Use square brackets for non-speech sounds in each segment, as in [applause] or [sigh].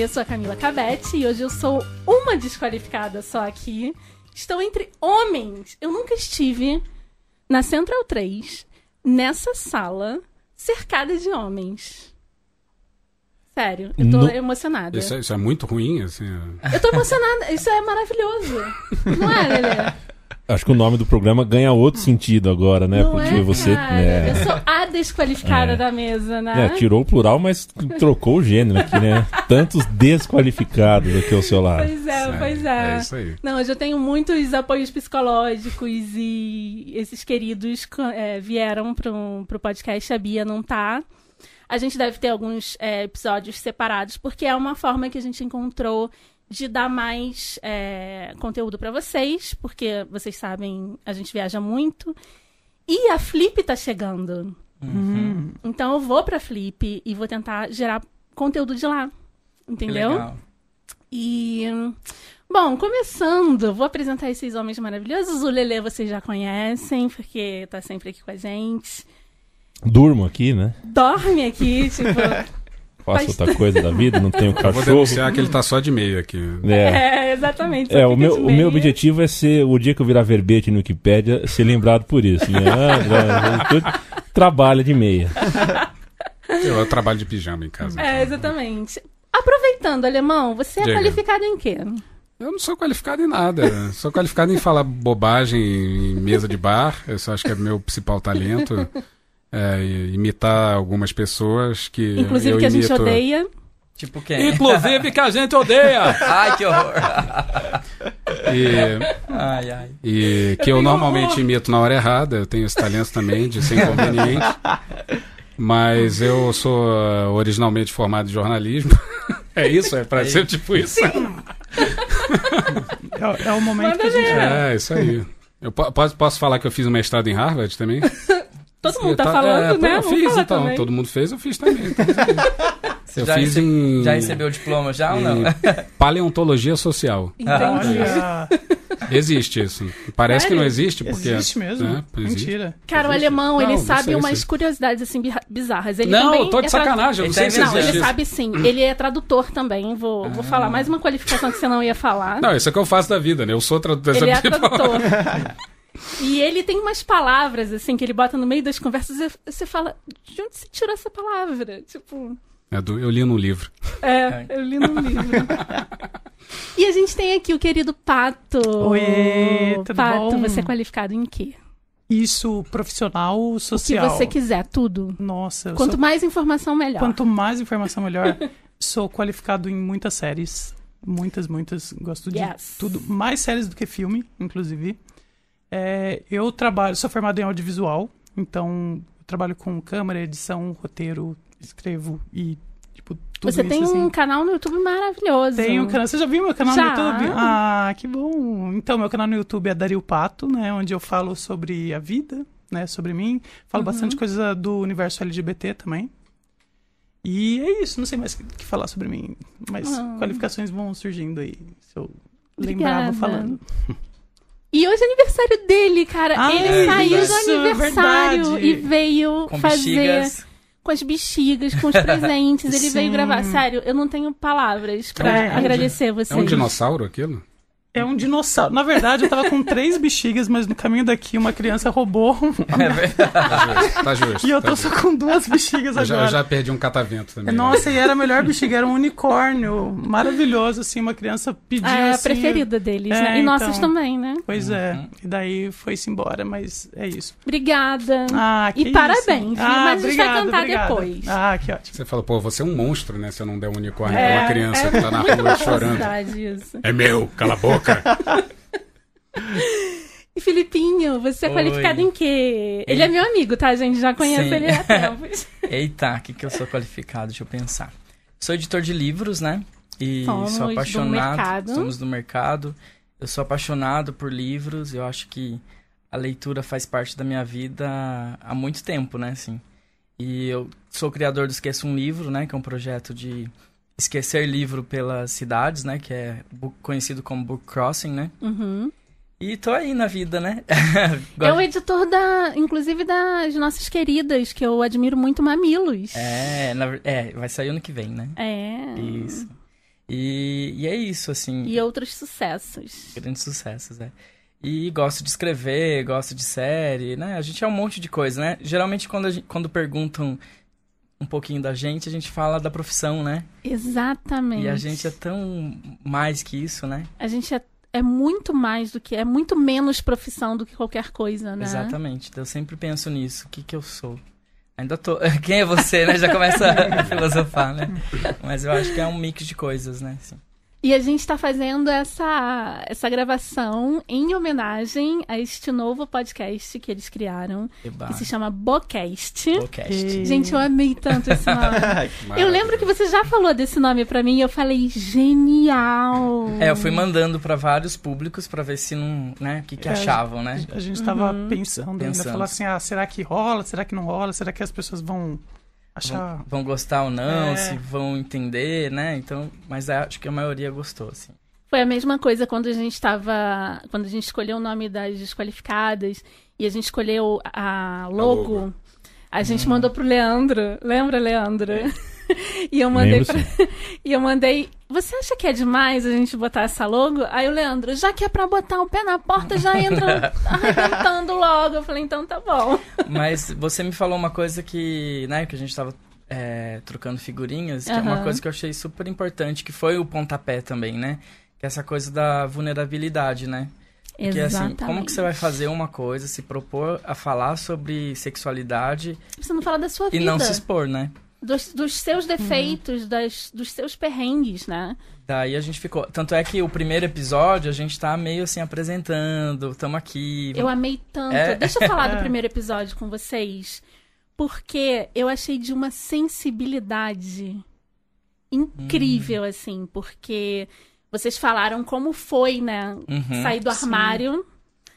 Eu sou a Camila Cabete e hoje eu sou uma desqualificada só aqui. Estou entre homens. Eu nunca estive na Central 3, nessa sala, cercada de homens. Sério, eu tô No- emocionada. Isso, é- isso é muito ruim, assim. é- Eu tô emocionada. Isso é maravilhoso. Não é, Lelê? [laughs] Acho que o nome do programa ganha outro sentido agora, né? Não Porque é, você. cara? né, Eu sou a desqualificada É. da mesa, né? é, tirou o plural, mas trocou o gênero aqui, né? Tantos desqualificados aqui ao seu lado. Pois é, pois É é. isso aí. Não, eu tenho muitos apoios psicológicos e esses queridos é, vieram pro, pro podcast, a Bia não tá. A gente deve ter alguns é, episódios separados, porque é uma forma que a gente encontrou de dar mais é, conteúdo pra vocês, porque vocês sabem, a gente viaja muito. E a Flip tá chegando. Então eu vou pra Flip e vou tentar gerar conteúdo de lá. Que Entendeu? legal. E. Bom, começando, vou apresentar esses homens maravilhosos. O Lelê vocês já conhecem, porque tá sempre aqui com a gente. Durmo aqui, né? Dorme aqui, tipo. [laughs] Faço Faz- outra [laughs] coisa da vida, não tenho Eu vou cachorro. denunciar que ele tá só de meio aqui. É. é, exatamente. É, o meu, o meu objetivo é ser, o dia que eu virar verbete no Wikipédia, ser lembrado por isso. Né? [laughs] Ah, tu- Trabalha de meia. Eu trabalho de pijama em casa. É, exatamente. Aproveitando, alemão, você é Diga. qualificado em quê? Eu não sou qualificado em nada. sou qualificado em falar bobagem em mesa de bar. Eu só acho que é meu principal talento. É, imitar algumas pessoas que. Inclusive eu que a gente odeia. Tipo quem? Inclusive que a gente odeia! [laughs] Ai, que horror. E, Ai, ai. e que eu normalmente imito na hora errada. Eu tenho esse talento também de ser inconveniente. Mas eu sou uh, originalmente formado em jornalismo. [laughs] É isso? É pra ser tipo isso? É, é o momento Manda que a gente. É, isso aí. Eu po- posso, posso falar que eu fiz um mestrado em Harvard também? Todo mundo tá Tá- falando, é, né? Eu Vamos fiz, falar então. também. Todo mundo fez, eu fiz também. Então, [laughs] Você eu já, fiz em, já recebeu o diploma já ou não? [laughs] paleontologia social. Entendi. Olha, [laughs] Existe isso. Parece que Sério? não existe, porque. existe mesmo. né, existe. Mentira. Cara, o Existe? alemão, Não, ele sabe umas curiosidades assim bizarras. Ele Não, também eu tô de é sacanagem, eu não Ele sei se Não, existe ele isso. sabe sim. Ele é tradutor também. Vou, vou falar mais uma qualificação que você não ia falar. Não, isso é o que eu faço da vida, né? Eu sou tradutor. ele é tradutor. E ele tem umas palavras, assim, que ele bota no meio das conversas e você fala, de onde você tirou essa palavra? Tipo, É do- eu li num livro. é, eu li no livro. [laughs] e a gente tem aqui o querido Pato. Oiê, tudo Pato, bom? você é qualificado em quê? Isso, profissional, O que social. você quiser, tudo. Nossa, eu Quanto sou- mais informação, melhor. quanto mais informação, melhor. [laughs] sou qualificado em muitas séries. Muitas, muitas. Gosto de Yes. tudo. Mais séries do que filme, inclusive. É, eu trabalho, sou formado em audiovisual, então eu trabalho com câmera, edição, roteiro, escrevo e, tipo, tudo Você isso, tem assim. um canal no YouTube maravilhoso. Tem um canal. Você já viu meu canal Já. no YouTube? Ah, que bom. Então, meu canal no YouTube é Dario Pato, né? Onde eu falo sobre a vida, né? Sobre mim. Falo Uhum. bastante coisa do universo LGBT também. E é isso. Não sei mais o que falar sobre mim. Mas Ah. qualificações vão surgindo aí. Se eu lembrar, vou falando. [laughs] E hoje é aniversário dele, cara. Ah, ele é saiu isso, do aniversário verdade. e veio Com fazer bexigas. com as bexigas, com os [laughs] presentes. ele veio Sim. gravar. Sério, eu não tenho palavras pra É, agradecer vocês. É um dinossauro aquilo? É um dinossauro. Na verdade, eu tava com três bexigas, mas no caminho daqui uma criança roubou É verdade. Tá justo. Tá justo [laughs] e eu tá tô justo. só com duas bexigas Eu já, agora. eu já perdi um catavento também. Nossa, e era a melhor bexiga, era um unicórnio. Maravilhoso, assim, uma criança pediu É a assim, preferida deles, É, né? E nossas então. também, né? Pois é. Uhum. E daí foi-se embora, mas é isso. Obrigada. Ah, que E parabéns, isso. viu? Ah, Mas a gente vai obrigado, cantar obrigado. depois. Ah, que ótimo. Você fala, pô, você é um monstro, né? Se eu não der um unicórnio É, pra uma criança que tá na rua [laughs] chorando. Verdade, isso. É meu, cala a boca. [laughs] E Filipinho, você é Oi. qualificado em quê? Ele é meu amigo, tá, gente? Já conhece Sim. ele há [laughs] tempos. Eita, o que, que eu sou qualificado? Deixa eu pensar. Sou editor de livros, né? E Somos sou do apaixonado. mercado. Somos do mercado. Eu sou apaixonado por livros. Eu acho que a leitura faz parte da minha vida há muito tempo, né? Assim. E eu sou criador do Esqueça um Livro, né? Que é um projeto de esquecer livro pelas cidades, né? Que é conhecido como Book Crossing, né? Uhum. E tô aí na vida, né? [laughs] É o editor da, inclusive das nossas queridas, que eu admiro muito, Mamilos. É, na é, vai sair ano que vem, né? É. Isso. E, e é isso, assim. E outros sucessos. Grandes sucessos, né? E gosto de escrever, gosto de série, né? A gente é um monte de coisa, né? Geralmente quando, gente, quando perguntam um pouquinho da gente, a gente fala da profissão, né? Exatamente. E a gente é tão mais que isso, né? A gente é, é muito mais do que. É muito menos profissão do que qualquer coisa, né? Exatamente. Eu sempre penso nisso. O que, que eu sou? Ainda tô. [laughs] Quem é você, né? Já começa [laughs] a filosofar, né? Mas eu acho que é um mix de coisas, né? Assim. E a gente está fazendo essa, essa gravação em homenagem a este novo podcast que eles criaram, Eba. que se chama Bocast. Podcast. E- Gente, eu amei tanto esse [laughs] nome. eu lembro que você já falou desse nome pra mim e eu falei, genial! É, eu fui mandando pra vários públicos pra ver se não, né, o que que É, achavam, né? A gente tava Uhum. pensando, ainda, Pensando. falar assim, ah, será que rola? Será que não rola? Será que as pessoas vão achar... Vão, vão gostar ou não, É. se vão entender, né? Então, mas acho que a maioria gostou, assim. Foi a mesma coisa quando a gente estava. Quando a gente escolheu o nome das desqualificadas e a gente escolheu a logo. logo. A gente Hum. mandou pro Leandro. Lembra, Leandro? [laughs] E eu mandei pra... [laughs] E eu mandei. Você acha que é demais a gente botar essa logo? Aí o Leandro, já que é pra botar o pé na porta, já entra [laughs] arrebentando logo. Eu falei, então tá bom. Mas você me falou uma coisa que, né, que a gente tava é, trocando figurinhas, que é uma coisa que eu achei super importante, que foi o pontapé também, né? Que é essa coisa da vulnerabilidade, né? Porque assim, como que você vai fazer uma coisa, se propor a falar sobre sexualidade Você não fala da sua e vida. não se expor, né? dos, dos seus defeitos, das, dos seus perrengues, né? Daí a gente ficou. Tanto é que o primeiro episódio a gente tá meio assim apresentando, tamo aqui. Eu amei tanto. É. Deixa eu falar do [laughs] primeiro episódio com vocês. Porque eu achei de uma sensibilidade incrível, assim. Porque vocês falaram como foi, né? Uhum. Sair do sim. armário,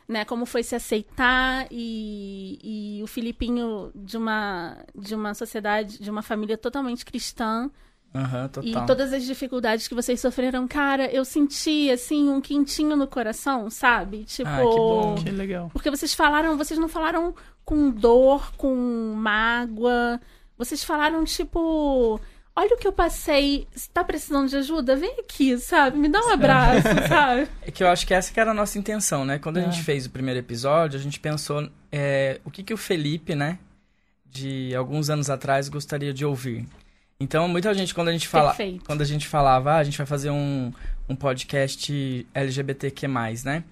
né? Como foi se aceitar. E, e o Filipinho de uma, de uma sociedade, de uma família totalmente cristã. Aham, total. E todas as dificuldades que vocês sofreram, cara, eu senti, assim, um quentinho no coração, sabe? Tipo. Ah, que bom. Que legal. Porque vocês falaram, vocês não falaram com dor, com mágoa. Vocês falaram, tipo. Olha o que eu passei. Você tá precisando de ajuda? Vem aqui, sabe? Me dá um abraço, [laughs] sabe? É que eu acho que essa que era a nossa intenção, né? Quando a É. gente fez o primeiro episódio, a gente pensou é, o que, que o Felipe, né, de alguns anos atrás, gostaria de ouvir. Então, muita gente, quando a gente fala, Perfeito. quando a gente falava, ah, a gente vai fazer um, um podcast LGBTQ+, né?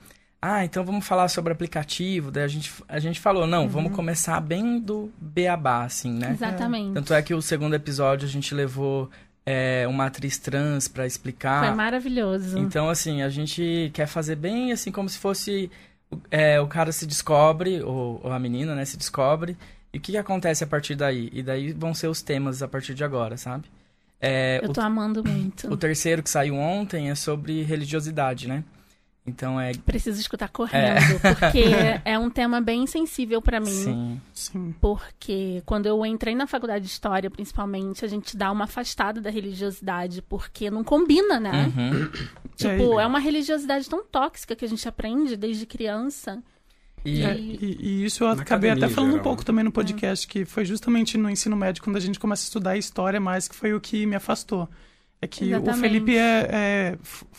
Ah, então vamos falar sobre aplicativo. Daí a gente, a gente falou, não, vamos começar bem do beabá, assim, né? Exatamente. Tanto é que o segundo episódio a gente levou é, uma atriz trans pra explicar. Foi maravilhoso. Então, assim, a gente quer fazer bem assim, como se fosse. é, o cara se descobre, ou, ou a menina, né, se descobre. E o que, que acontece a partir daí? E daí vão ser os temas a partir de agora, sabe? É, eu tô amando muito. o, o terceiro que saiu ontem é sobre religiosidade, né? Então é. Preciso escutar correndo, [laughs] porque é um tema bem sensível pra mim. Sim. Sim. Porque quando eu entrei na faculdade de história, principalmente, a gente dá uma afastada da religiosidade, porque não combina, né? Uhum. [coughs] Tipo, é uma religiosidade tão tóxica que a gente aprende desde criança. E, É, e, e isso eu acabei academia, até falando um geral, pouco né? também no podcast, que foi justamente no ensino médio, quando a gente começa a estudar história mais, que foi o que me afastou. É que o Exatamente. Felipe é, é,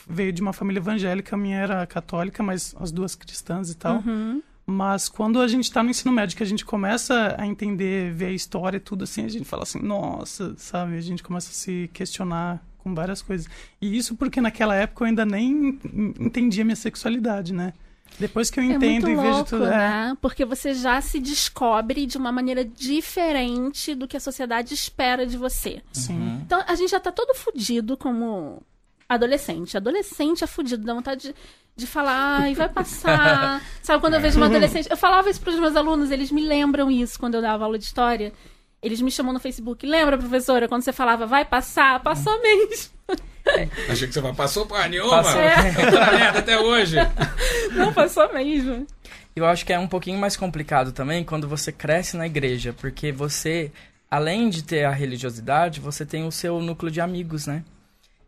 veio de uma família evangélica, a minha era católica, mas as duas cristãs e tal. Uhum. Mas quando a gente tá no ensino médio, que a gente começa a entender, ver a história e tudo assim, a gente fala assim, nossa, sabe? A gente começa a se questionar com várias coisas. E isso porque naquela época eu ainda nem en- entendia minha sexualidade, né? Depois que eu É entendo muito e vejo louco, tudo. é, né? Porque você já se descobre de uma maneira diferente do que a sociedade espera de você. sim. Uhum. Então, a gente já tá todo fudido como adolescente. Adolescente é fudido, dá vontade de, de falar, ai, vai passar. [laughs] Sabe, quando eu vejo uma adolescente... Eu falava isso pros meus alunos, eles me lembram isso quando eu dava aula de história. Eles me chamam no Facebook. Lembra, professora, quando você falava, vai passar? Passou mesmo. [laughs] [laughs] Achei que você vai, passou porra nenhuma. Passou. Merda até hoje. [laughs] Não, passou mesmo. Eu acho que é um pouquinho mais complicado também quando você cresce na igreja, porque você, além de ter a religiosidade, você tem o seu núcleo de amigos, né?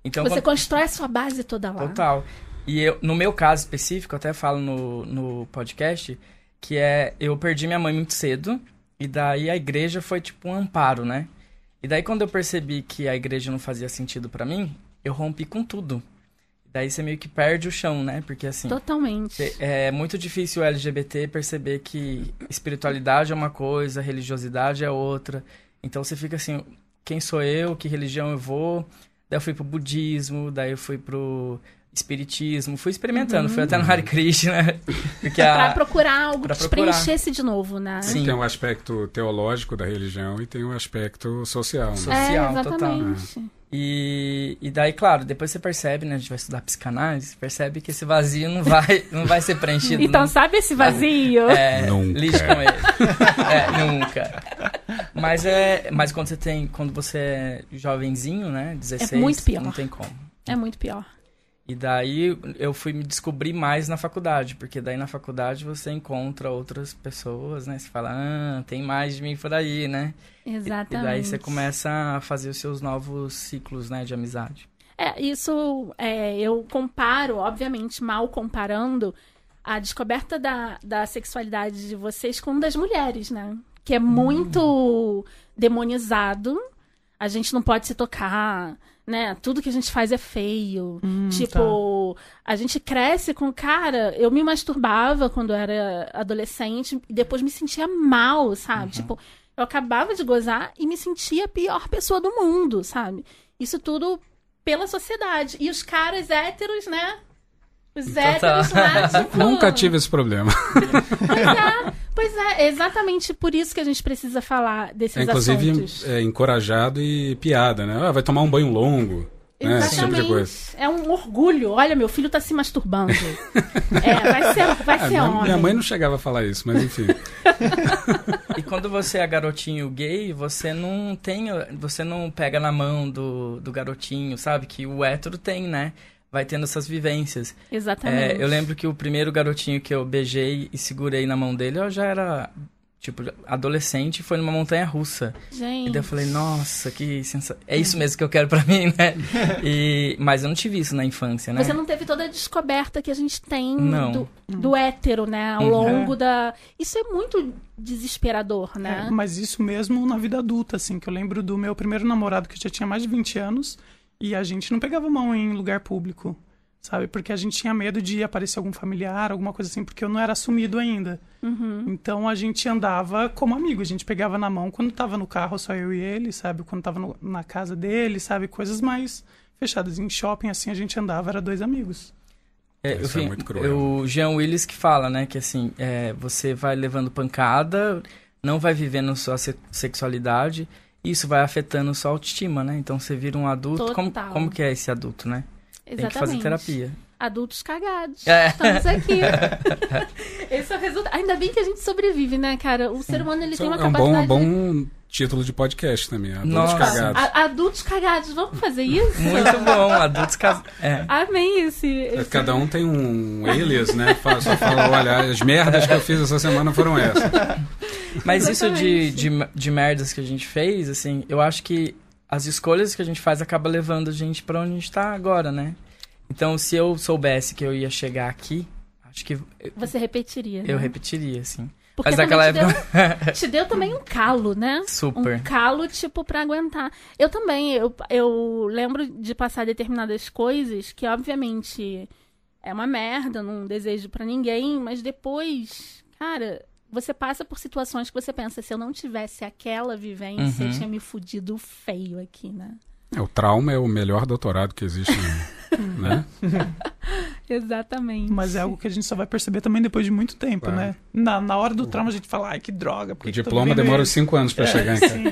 Então, Você quando- constrói a sua base toda lá. Total. E eu, no meu caso específico, eu até falo no, no podcast, que é eu perdi minha mãe muito cedo, e daí a igreja foi tipo um amparo, né? E daí quando eu percebi que a igreja não fazia sentido pra mim, eu rompi com tudo. Daí você meio que perde o chão, né? Porque assim. Totalmente. cê- É muito difícil o LGBT perceber que espiritualidade é uma coisa, religiosidade é outra. Então você fica assim, quem sou eu? Que religião eu vou? Daí eu fui pro budismo, daí eu fui pro espiritismo, fui experimentando, fui até no Hare Krishna, [laughs] porque Pra a procurar algo pra que te procurar. preenchesse de novo, né? Sim. Tem um aspecto teológico da religião e tem um aspecto social. Né? So- É, social, exatamente. E, e daí, claro, depois você percebe, né? A gente vai estudar psicanálise, você percebe que esse vazio não vai, [laughs] não vai ser preenchido. Então, não- sabe esse vazio? é, Nunca. lide com ele. [laughs] é, nunca. Mas é, mas quando você tem, quando você é jovenzinho, né, 16, É muito pior. não tem como. É muito pior. E daí eu fui me descobrir mais na faculdade, porque daí na faculdade você encontra outras pessoas, né? Você fala, ah, tem mais de mim por aí, né? Exatamente. E daí você começa a fazer os seus novos ciclos, né, de amizade. É, isso é, eu comparo, obviamente, mal comparando a descoberta da, da sexualidade de vocês com das mulheres, né? Que é muito demonizado. A gente não pode se tocar, né? Tudo que a gente faz é feio. Hum, tipo, a gente cresce com. Cara, eu me masturbava quando era adolescente e depois me sentia mal, sabe? Tipo, eu acabava de gozar e me sentia a pior pessoa do mundo, sabe? Isso tudo pela sociedade. E os caras héteros, né? Os Total. héteros lá, [laughs] tipo... Nunca tive esse problema. Pois é, pois é, exatamente por isso que a gente precisa falar desses É, inclusive, assuntos. é, encorajado e piada, né? Ah, vai tomar um banho longo. Né? Esse tipo de Exatamente. coisa. É um orgulho. Olha, meu filho tá se masturbando. [laughs] é, vai ser, vai Ah, ser minha, homem. minha mãe não chegava a falar isso, mas enfim. [laughs] E quando você é garotinho gay, você não tem. Você não pega na mão do, do garotinho, sabe? Que o hétero tem, né? Vai tendo essas vivências. Exatamente. É, eu lembro que o primeiro garotinho que eu beijei e segurei na mão dele, eu já era, tipo, adolescente, foi numa montanha russa. Gente. E daí eu falei, nossa, que sensação. É isso mesmo que eu quero pra [laughs] mim, né? E, mas eu não tive isso na infância, né? Você não teve toda a descoberta que a gente tem Não. do, do hétero, né? Ao Uhum. longo da. Isso é muito desesperador, né? É, mas isso mesmo na vida adulta, assim, que eu lembro do meu primeiro namorado que já tinha mais de 20 anos e a gente não pegava mão em lugar público, sabe? Porque a gente tinha medo de aparecer algum familiar, alguma coisa assim, porque eu não era assumido ainda. Uhum. Então a gente andava como amigo, a gente pegava na mão quando tava no carro só eu e ele, sabe? Quando tava no- na casa dele, sabe? Coisas mais fechadas. Em shopping, assim, a gente andava, era dois amigos. É, Isso é vi- muito cruel. O Jean Willis que fala, né, que assim, é, você vai levando pancada, não vai vivendo sua se- sexualidade, isso vai afetando sua autoestima, né? Então você vira um adulto. Como, Total. como que é esse adulto, né? Tem que fazer Exatamente. terapia. Adultos cagados. É. Estamos aqui. [laughs] Esse é o resultado. Ainda bem que a gente sobrevive, né, cara? O ser humano ele tem uma é um bom, capacidade. bom título de podcast também. Adultos Nossa. cagados. A- adultos cagados, vamos fazer isso? Muito bom, adultos cas... É. Amém esse. É, esse... Cada um tem um alias, né? Fala- Só fala, olha, as merdas que eu fiz essa semana foram essas. Mas isso de, Exatamente. de, de merdas que a gente fez, assim, eu acho que as escolhas que a gente faz acaba levando a gente pra onde a gente tá agora, né? Então, se eu soubesse que eu ia chegar aqui, acho que Você repetiria. eu né? repetiria, assim. Porque Mas naquela te deu, [laughs] te deu também um calo, né? Super. Um calo, tipo, pra aguentar. Eu também, eu, eu lembro de passar determinadas coisas que, obviamente, é uma merda, não desejo pra ninguém, mas depois, cara, você passa por situações que você pensa, se eu não tivesse aquela vivência, Uhum. eu tinha me fudido feio aqui, né? É, o trauma é o melhor doutorado que existe, né? [laughs] [laughs] Exatamente. Mas é algo que a gente só vai perceber também depois de muito tempo, Claro. né? Na, na hora do trauma a gente fala, ai, que droga. Por O eu diploma demora isso?" cinco anos pra É, chegar em casa. sim.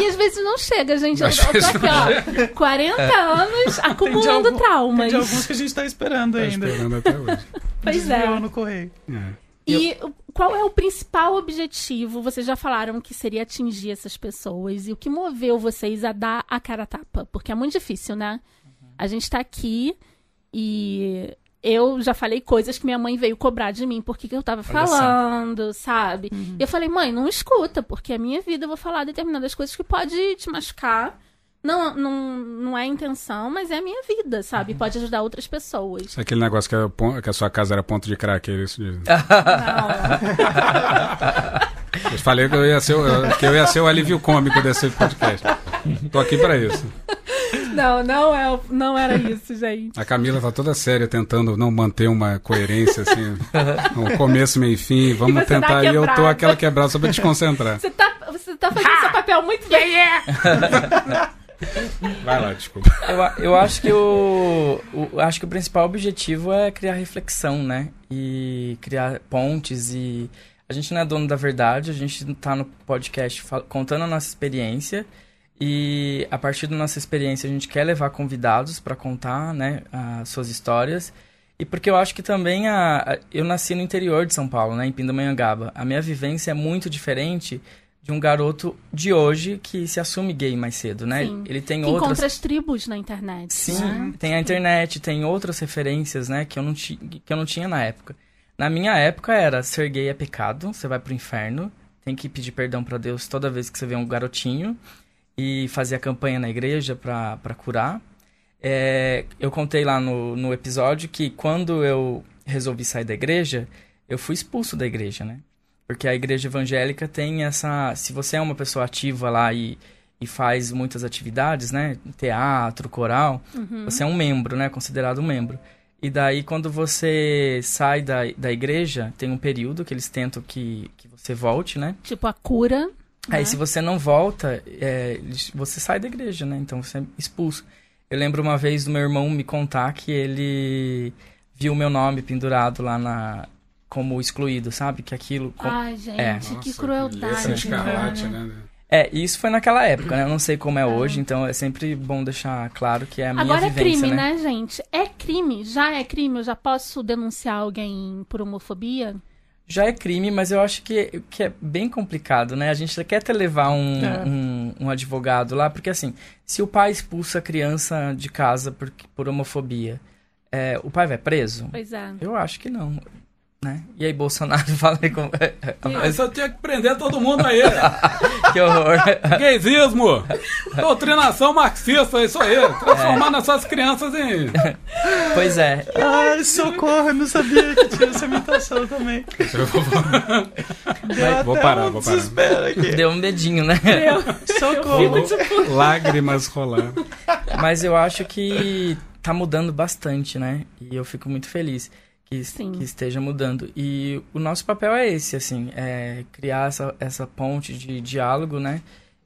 E às vezes não chega, gente. Eu, Às eu tô vezes aqui, ó, 40 anos acumulando algum- Tem traumas. de alguns que a gente tá esperando Tá ainda. esperando até hoje. [laughs] Pois Desviou é. no correio. É. E o- qual é o principal objetivo? Vocês já falaram que seria atingir essas pessoas. E o que moveu vocês a dar a cara a tapa? Porque é muito difícil, né? A gente tá aqui e eu já falei coisas que minha mãe veio cobrar de mim porque que eu tava Olha só. falando, sabe? E eu falei, mãe, não escuta, porque a minha vida eu vou falar determinadas coisas que pode te machucar. Não, não, não é a intenção, mas é a minha vida, sabe? Pode ajudar outras pessoas. É aquele negócio que a, pon- que a sua casa era ponto de crack, é isso? de- [laughs] Não. [laughs] Eu falei que eu ia ser, o- que eu ia ser o alívio cômico desse podcast. Tô aqui pra isso. [laughs] Não, não, é, não era isso, gente. A Camila tá toda séria tentando não manter uma coerência, assim, um começo, meio e fim. Vamos E tentar. E eu tô aquela quebrada só pra desconcentrar. Você tá, você tá fazendo seu papel muito bem. Vai lá, desculpa. Eu, eu acho que o, o- acho que o principal objetivo é criar reflexão, né? E criar pontes e a gente não é dono da verdade, a gente tá no podcast contando a nossa experiência e a partir da nossa experiência a gente quer levar convidados para contar, né, as suas histórias. E porque eu acho que também a, a- eu nasci no interior de São Paulo, né, em Pindamonhangaba. A minha vivência é muito diferente de um garoto de hoje que se assume gay mais cedo, né? Sim. Ele tem Que outras encontra as tribos na internet. Sim, né? tem a internet, tem outras referências, né, que eu não, ti que eu não tinha na época. Na minha época era ser gay é pecado, você vai pro inferno, tem que pedir perdão pra Deus toda vez que você vê um garotinho e fazer a campanha na igreja pra pra curar. É, eu contei lá no, no episódio que quando eu resolvi sair da igreja, eu fui expulso da igreja, né? Porque a igreja evangélica tem essa. Se você é uma pessoa ativa lá e, e faz muitas atividades, né? Teatro, coral, você é um membro, né? Considerado um membro. E daí, quando você sai da, da igreja, tem um período que eles tentam que, que você volte, né? Tipo a cura. Aí, né? se você não volta, é, você sai da igreja, né? Então, você é expulso. Eu lembro uma vez do meu irmão me contar que ele viu meu nome pendurado lá na como excluído, sabe? Que aquilo... com- Ai, gente, É. que Nossa, crueldade. letra escarlate, cara. né? É, e isso foi naquela época, né? Eu não sei como é hoje, então é sempre bom deixar claro que é a minha Agora é vivência, crime, né? né, gente? É crime, já é crime. Eu já posso denunciar alguém por homofobia? Já é crime, mas eu acho que, que é bem complicado, né? A gente quer até levar um, É. um, um advogado lá, porque assim, se o pai expulsa a criança de casa por, por homofobia, é, o pai vai preso? Pois é. Eu acho que não, né? E aí, Bolsonaro, [laughs] fala aí como... Mas eu tinha que prender todo mundo aí. [laughs] que horror. Gaysismo! Doutrinação marxista, isso aí. Transformando essas crianças em. [laughs] pois é, Ai, socorro, eu não sabia que tinha essa imitação também. Deu Vou até parar, um vou parar. aqui. deu um medinho, né? Socorro. Lágrimas rolar. Mas eu acho que tá mudando bastante, né? E eu fico muito feliz que, Sim. que esteja mudando. E o nosso papel é esse, assim, é criar essa, essa ponte de diálogo, né?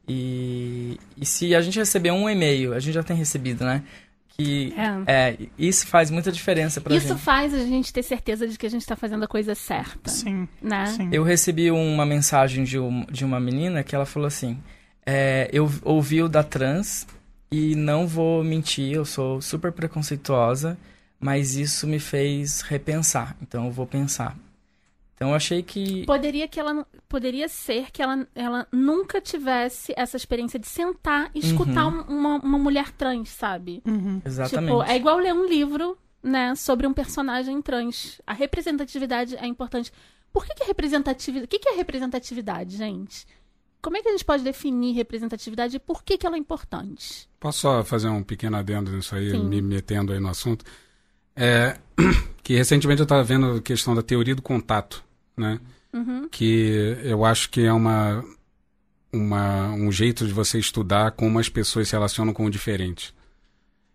E, e se a gente receber um e-mail, a gente já tem recebido, né? Que É. é, isso faz muita diferença pra Isso gente. faz a gente ter certeza de que a gente tá fazendo a coisa certa. Sim, Né? sim. Eu recebi uma mensagem de, um, de uma menina que ela falou assim: é, Eu ouvi o da trans e não vou mentir, eu sou super preconceituosa, mas isso me fez repensar, então eu vou pensar. Então eu achei que. Poderia que ela poderia ser que ela, ela nunca tivesse essa experiência de sentar e escutar um- uma, uma mulher trans, sabe? Uhum. Exatamente. Tipo, é igual ler um livro, né, sobre um personagem trans. A representatividade é importante. Por que, que representatividade. O que, que é representatividade, gente? Como é que a gente pode definir representatividade e por que, que ela é importante? Posso só fazer um pequeno adendo nisso aí, Sim. me metendo aí no assunto? É [clears throat] que recentemente eu estava vendo a questão da teoria do contato, né? Uhum. Que eu acho que é uma, uma, um jeito de você estudar como as pessoas se relacionam com o diferente.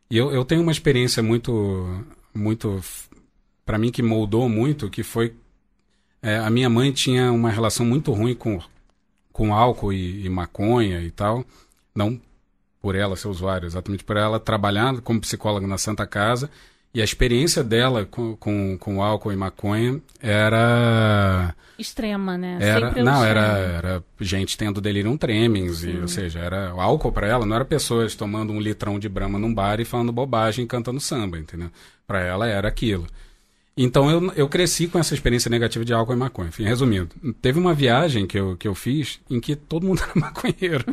E eu, eu tenho uma experiência muito, muito, para mim que moldou muito, que foi é, a minha mãe tinha uma relação muito ruim com, com álcool e, e maconha e tal. Não por ela ser usuária, exatamente por ela trabalhar como psicóloga na Santa Casa. E a experiência dela com, com, com álcool e maconha era. Extrema, né? era Sempre o não, era, era gente tendo delirium tremens. E, ou seja, era o álcool para ela não era pessoas tomando um litrão de brama num bar e falando bobagem e cantando samba, entendeu? Para ela era aquilo. Então eu, eu cresci com essa experiência negativa de álcool e maconha. Enfim, resumindo, teve uma viagem que eu, que eu fiz em que todo mundo [laughs] era maconheiro.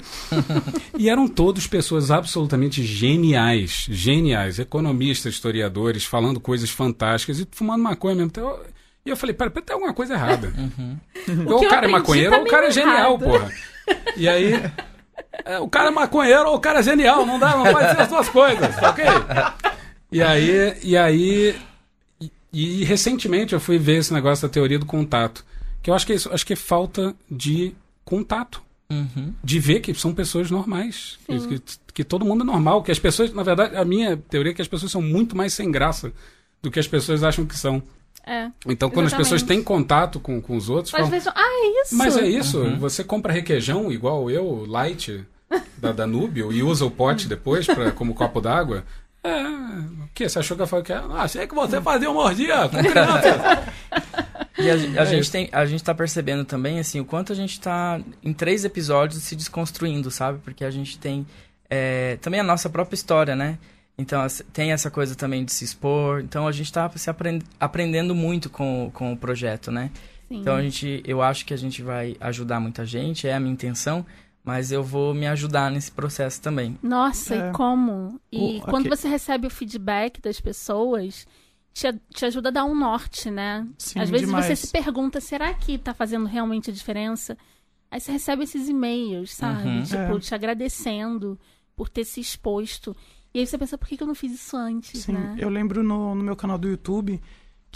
[laughs] e eram todos pessoas absolutamente geniais, geniais, economistas, historiadores, falando coisas fantásticas e fumando maconha mesmo. Então, eu- e eu falei, pera, pera, tem alguma coisa errada. Ou que o eu cara é maconheiro tá ou o cara é meio genial, errado. porra. E aí, é, o cara é maconheiro ou o cara é genial, não dá, não pode ser as duas coisas, tá ok? E aí, e aí, e, e recentemente eu fui ver esse negócio da teoria do contato, que eu acho que é isso, acho que é falta de contato. Uhum. de ver que são pessoas normais. Que, que, que todo mundo é normal. Que as pessoas, na verdade, a minha teoria é que as pessoas são muito mais sem graça do que as pessoas acham que são. É. Então, quando as Exatamente. pessoas têm contato com, com os outros, Às falam, vezes, ah, é isso. mas é isso, você compra requeijão igual eu, light, da Danúbio, e usa o pote [laughs] depois pra, como copo d'água. É, o que? Você achou que eu falei que é? Ah, achei que você fazia um mordia com criança. [laughs] E a, a É gente isso. tem, a gente tá percebendo também, assim, o quanto a gente tá em três episódios se desconstruindo, sabe? Porque a gente tem é, também a nossa própria história, né? Então, tem essa coisa também de se expor. Então, a gente tá se aprend, aprendendo muito com, com o projeto, né? Sim. Então, a gente, eu acho que a gente vai ajudar muita gente, é a minha intenção. Mas eu vou me ajudar nesse processo também. Nossa, É. e como? E quando você recebe o feedback das pessoas, te, te ajuda a dar um norte, né? Sim, Às vezes demais. você se pergunta, será que tá fazendo realmente a diferença? Aí você recebe esses e-mails, sabe? Uhum. Tipo, É. te agradecendo por ter se exposto. E aí você pensa, por que, que eu não fiz isso antes, Sim, né? eu lembro no, no meu canal do YouTube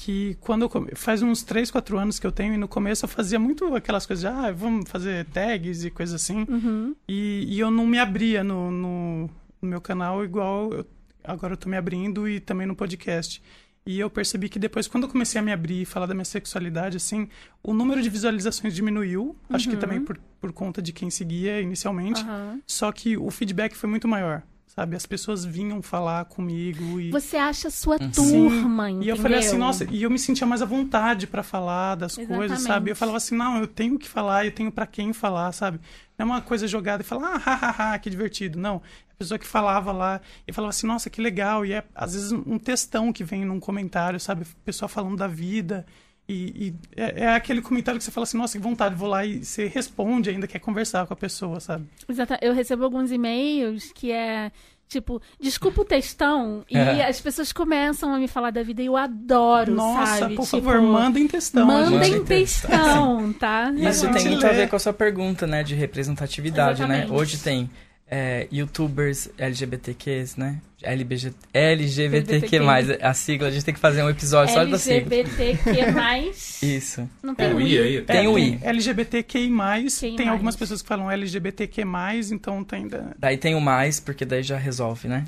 que quando eu come... faz uns 3, 4 anos que eu tenho e no começo eu fazia muito aquelas coisas de ah, vamos fazer tags e coisas assim. Uhum. E, e eu não me abria no, no, no meu canal igual eu- agora eu tô me abrindo e também no podcast. E eu percebi que depois, quando eu comecei a me abrir e falar da minha sexualidade, assim, o número de visualizações diminuiu. Acho que Uhum. também por, por conta de quem seguia inicialmente. Aham. Só que o feedback foi muito maior, sabe? As pessoas vinham falar comigo e... Você acha a sua Uhum. turma, entendeu? E eu falei assim, nossa, e eu me sentia mais à vontade pra falar das coisas, Exatamente. sabe? Eu falava assim, não, eu tenho que falar, eu tenho pra quem falar, sabe? Não é uma coisa jogada e falar, ah, hahaha, que divertido. Não, é a pessoa que falava lá e falava assim, nossa, que legal. E é às vezes um textão que vem num comentário, sabe? Pessoa falando da vida. E, e é, é aquele comentário que você fala assim, nossa, que vontade, vou lá e você responde ainda, quer conversar com a pessoa, sabe? Exata. Eu recebo alguns e-mails que é tipo, desculpa o textão, e É. as pessoas começam a me falar da vida e eu adoro, nossa, sabe? por Tipo, favor, mandem textão. Mandem textão, [laughs] tá? Isso tem muito a ver com a sua pergunta, né, de representatividade, né? Exatamente. Hoje tem é, youtubers LGBTQs, né? LBG, LGBTQ+, a sigla, a gente tem que fazer um episódio só da sigla. LGBTQ+. Isso. Não tem É, o I aí. Tem É, o I. LGBTQI+, Quem tem mais? algumas pessoas que falam LGBTQ+, então tem da... Daí tem o mais, porque daí já resolve, né?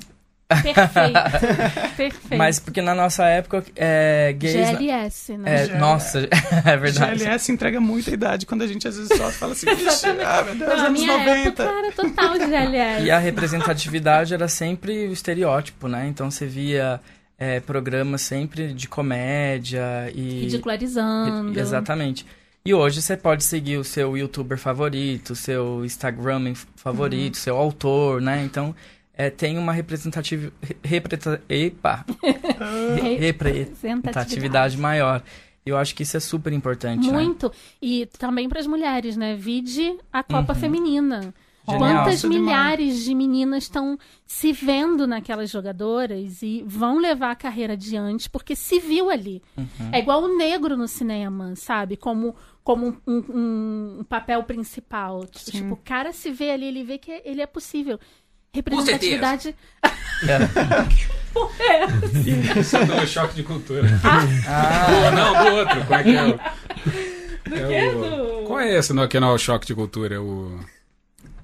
Perfeito. [laughs] Perfeito. Mas porque na nossa época, é, gays... GLS, né? É, GL. nossa, [laughs] é verdade. GLS entrega muita idade quando a gente às vezes só fala assim, [laughs] "Ixi, ah, meu Deus, Na anos minha 90. época era total GLS. E a representatividade era sempre o estereótipo, né? Então você via é, programas sempre de comédia e... Ridicularizando. Exatamente. E hoje você pode seguir o seu youtuber favorito, o seu Instagram favorito, seu autor, né? Então é, tem uma representativa, repreta, epa, [laughs] re- representatividade maior. Eu acho que isso é super importante, né? Muito. E também para as mulheres, né? Vide a Copa Feminina. Genial. Quantas Nossa, demais. milhares de meninas estão se vendo naquelas jogadoras e vão levar a carreira adiante porque se viu ali. É igual o negro no cinema, sabe? Como, como um, um- um papel principal. Sim. Tipo, o cara se vê ali, ele vê que ele é possível. Representatividade. [laughs] Isso não é choque de cultura. Ah, Ou não, do outro. Qual é que é o... é quê? o- Do- Qual é esse não, que não é o choque de cultura? É o...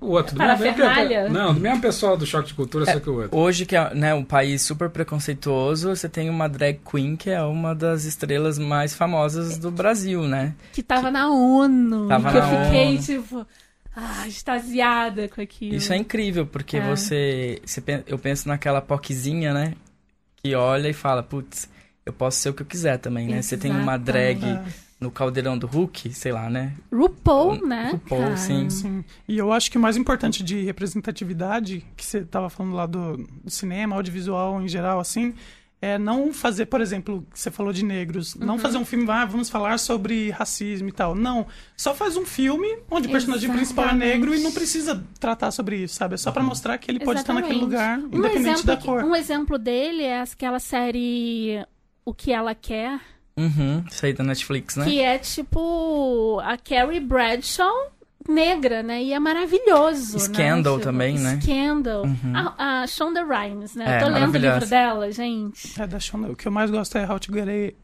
O outro. do mesmo- Não, do mesmo pessoal do choque de cultura, só que o outro. hoje que é né, um país super preconceituoso, você tem uma drag queen que é uma das estrelas mais famosas do Brasil, né? Que tava na ONU. Tava que eu na fiquei, ONU. tipo, ah, extasiada com aquilo. Isso é incrível, porque É. você, você Eu penso naquela poquezinha, né? Que olha e fala, putz, eu posso ser o que eu quiser também, né? Você tem uma drag no caldeirão do Hulk, sei lá, né? RuPaul, né? RuPaul, cara? sim. sim. E eu acho que o mais importante de representatividade, que você estava falando lá do, do cinema, audiovisual em geral, assim, é não fazer, por exemplo, que você falou de negros, Uhum. não fazer um filme, ah, vamos falar sobre racismo e tal. Não, só faz um filme onde o personagem principal é negro e não precisa tratar sobre isso, sabe? É só pra mostrar que ele pode estar naquele lugar, Um independente exemplo, da que- cor. um exemplo dele é aquela série O Que Ela Quer, Uhum, isso aí da Netflix, né? que é tipo a Carrie Bradshaw negra, né? E é maravilhoso. Scandal né? também, né? Scandal. Uhum. A, a Shonda Rhimes, né? É, Eu tô lendo o livro dela, gente. É, da Shonda. O que eu mais gosto é How to Get,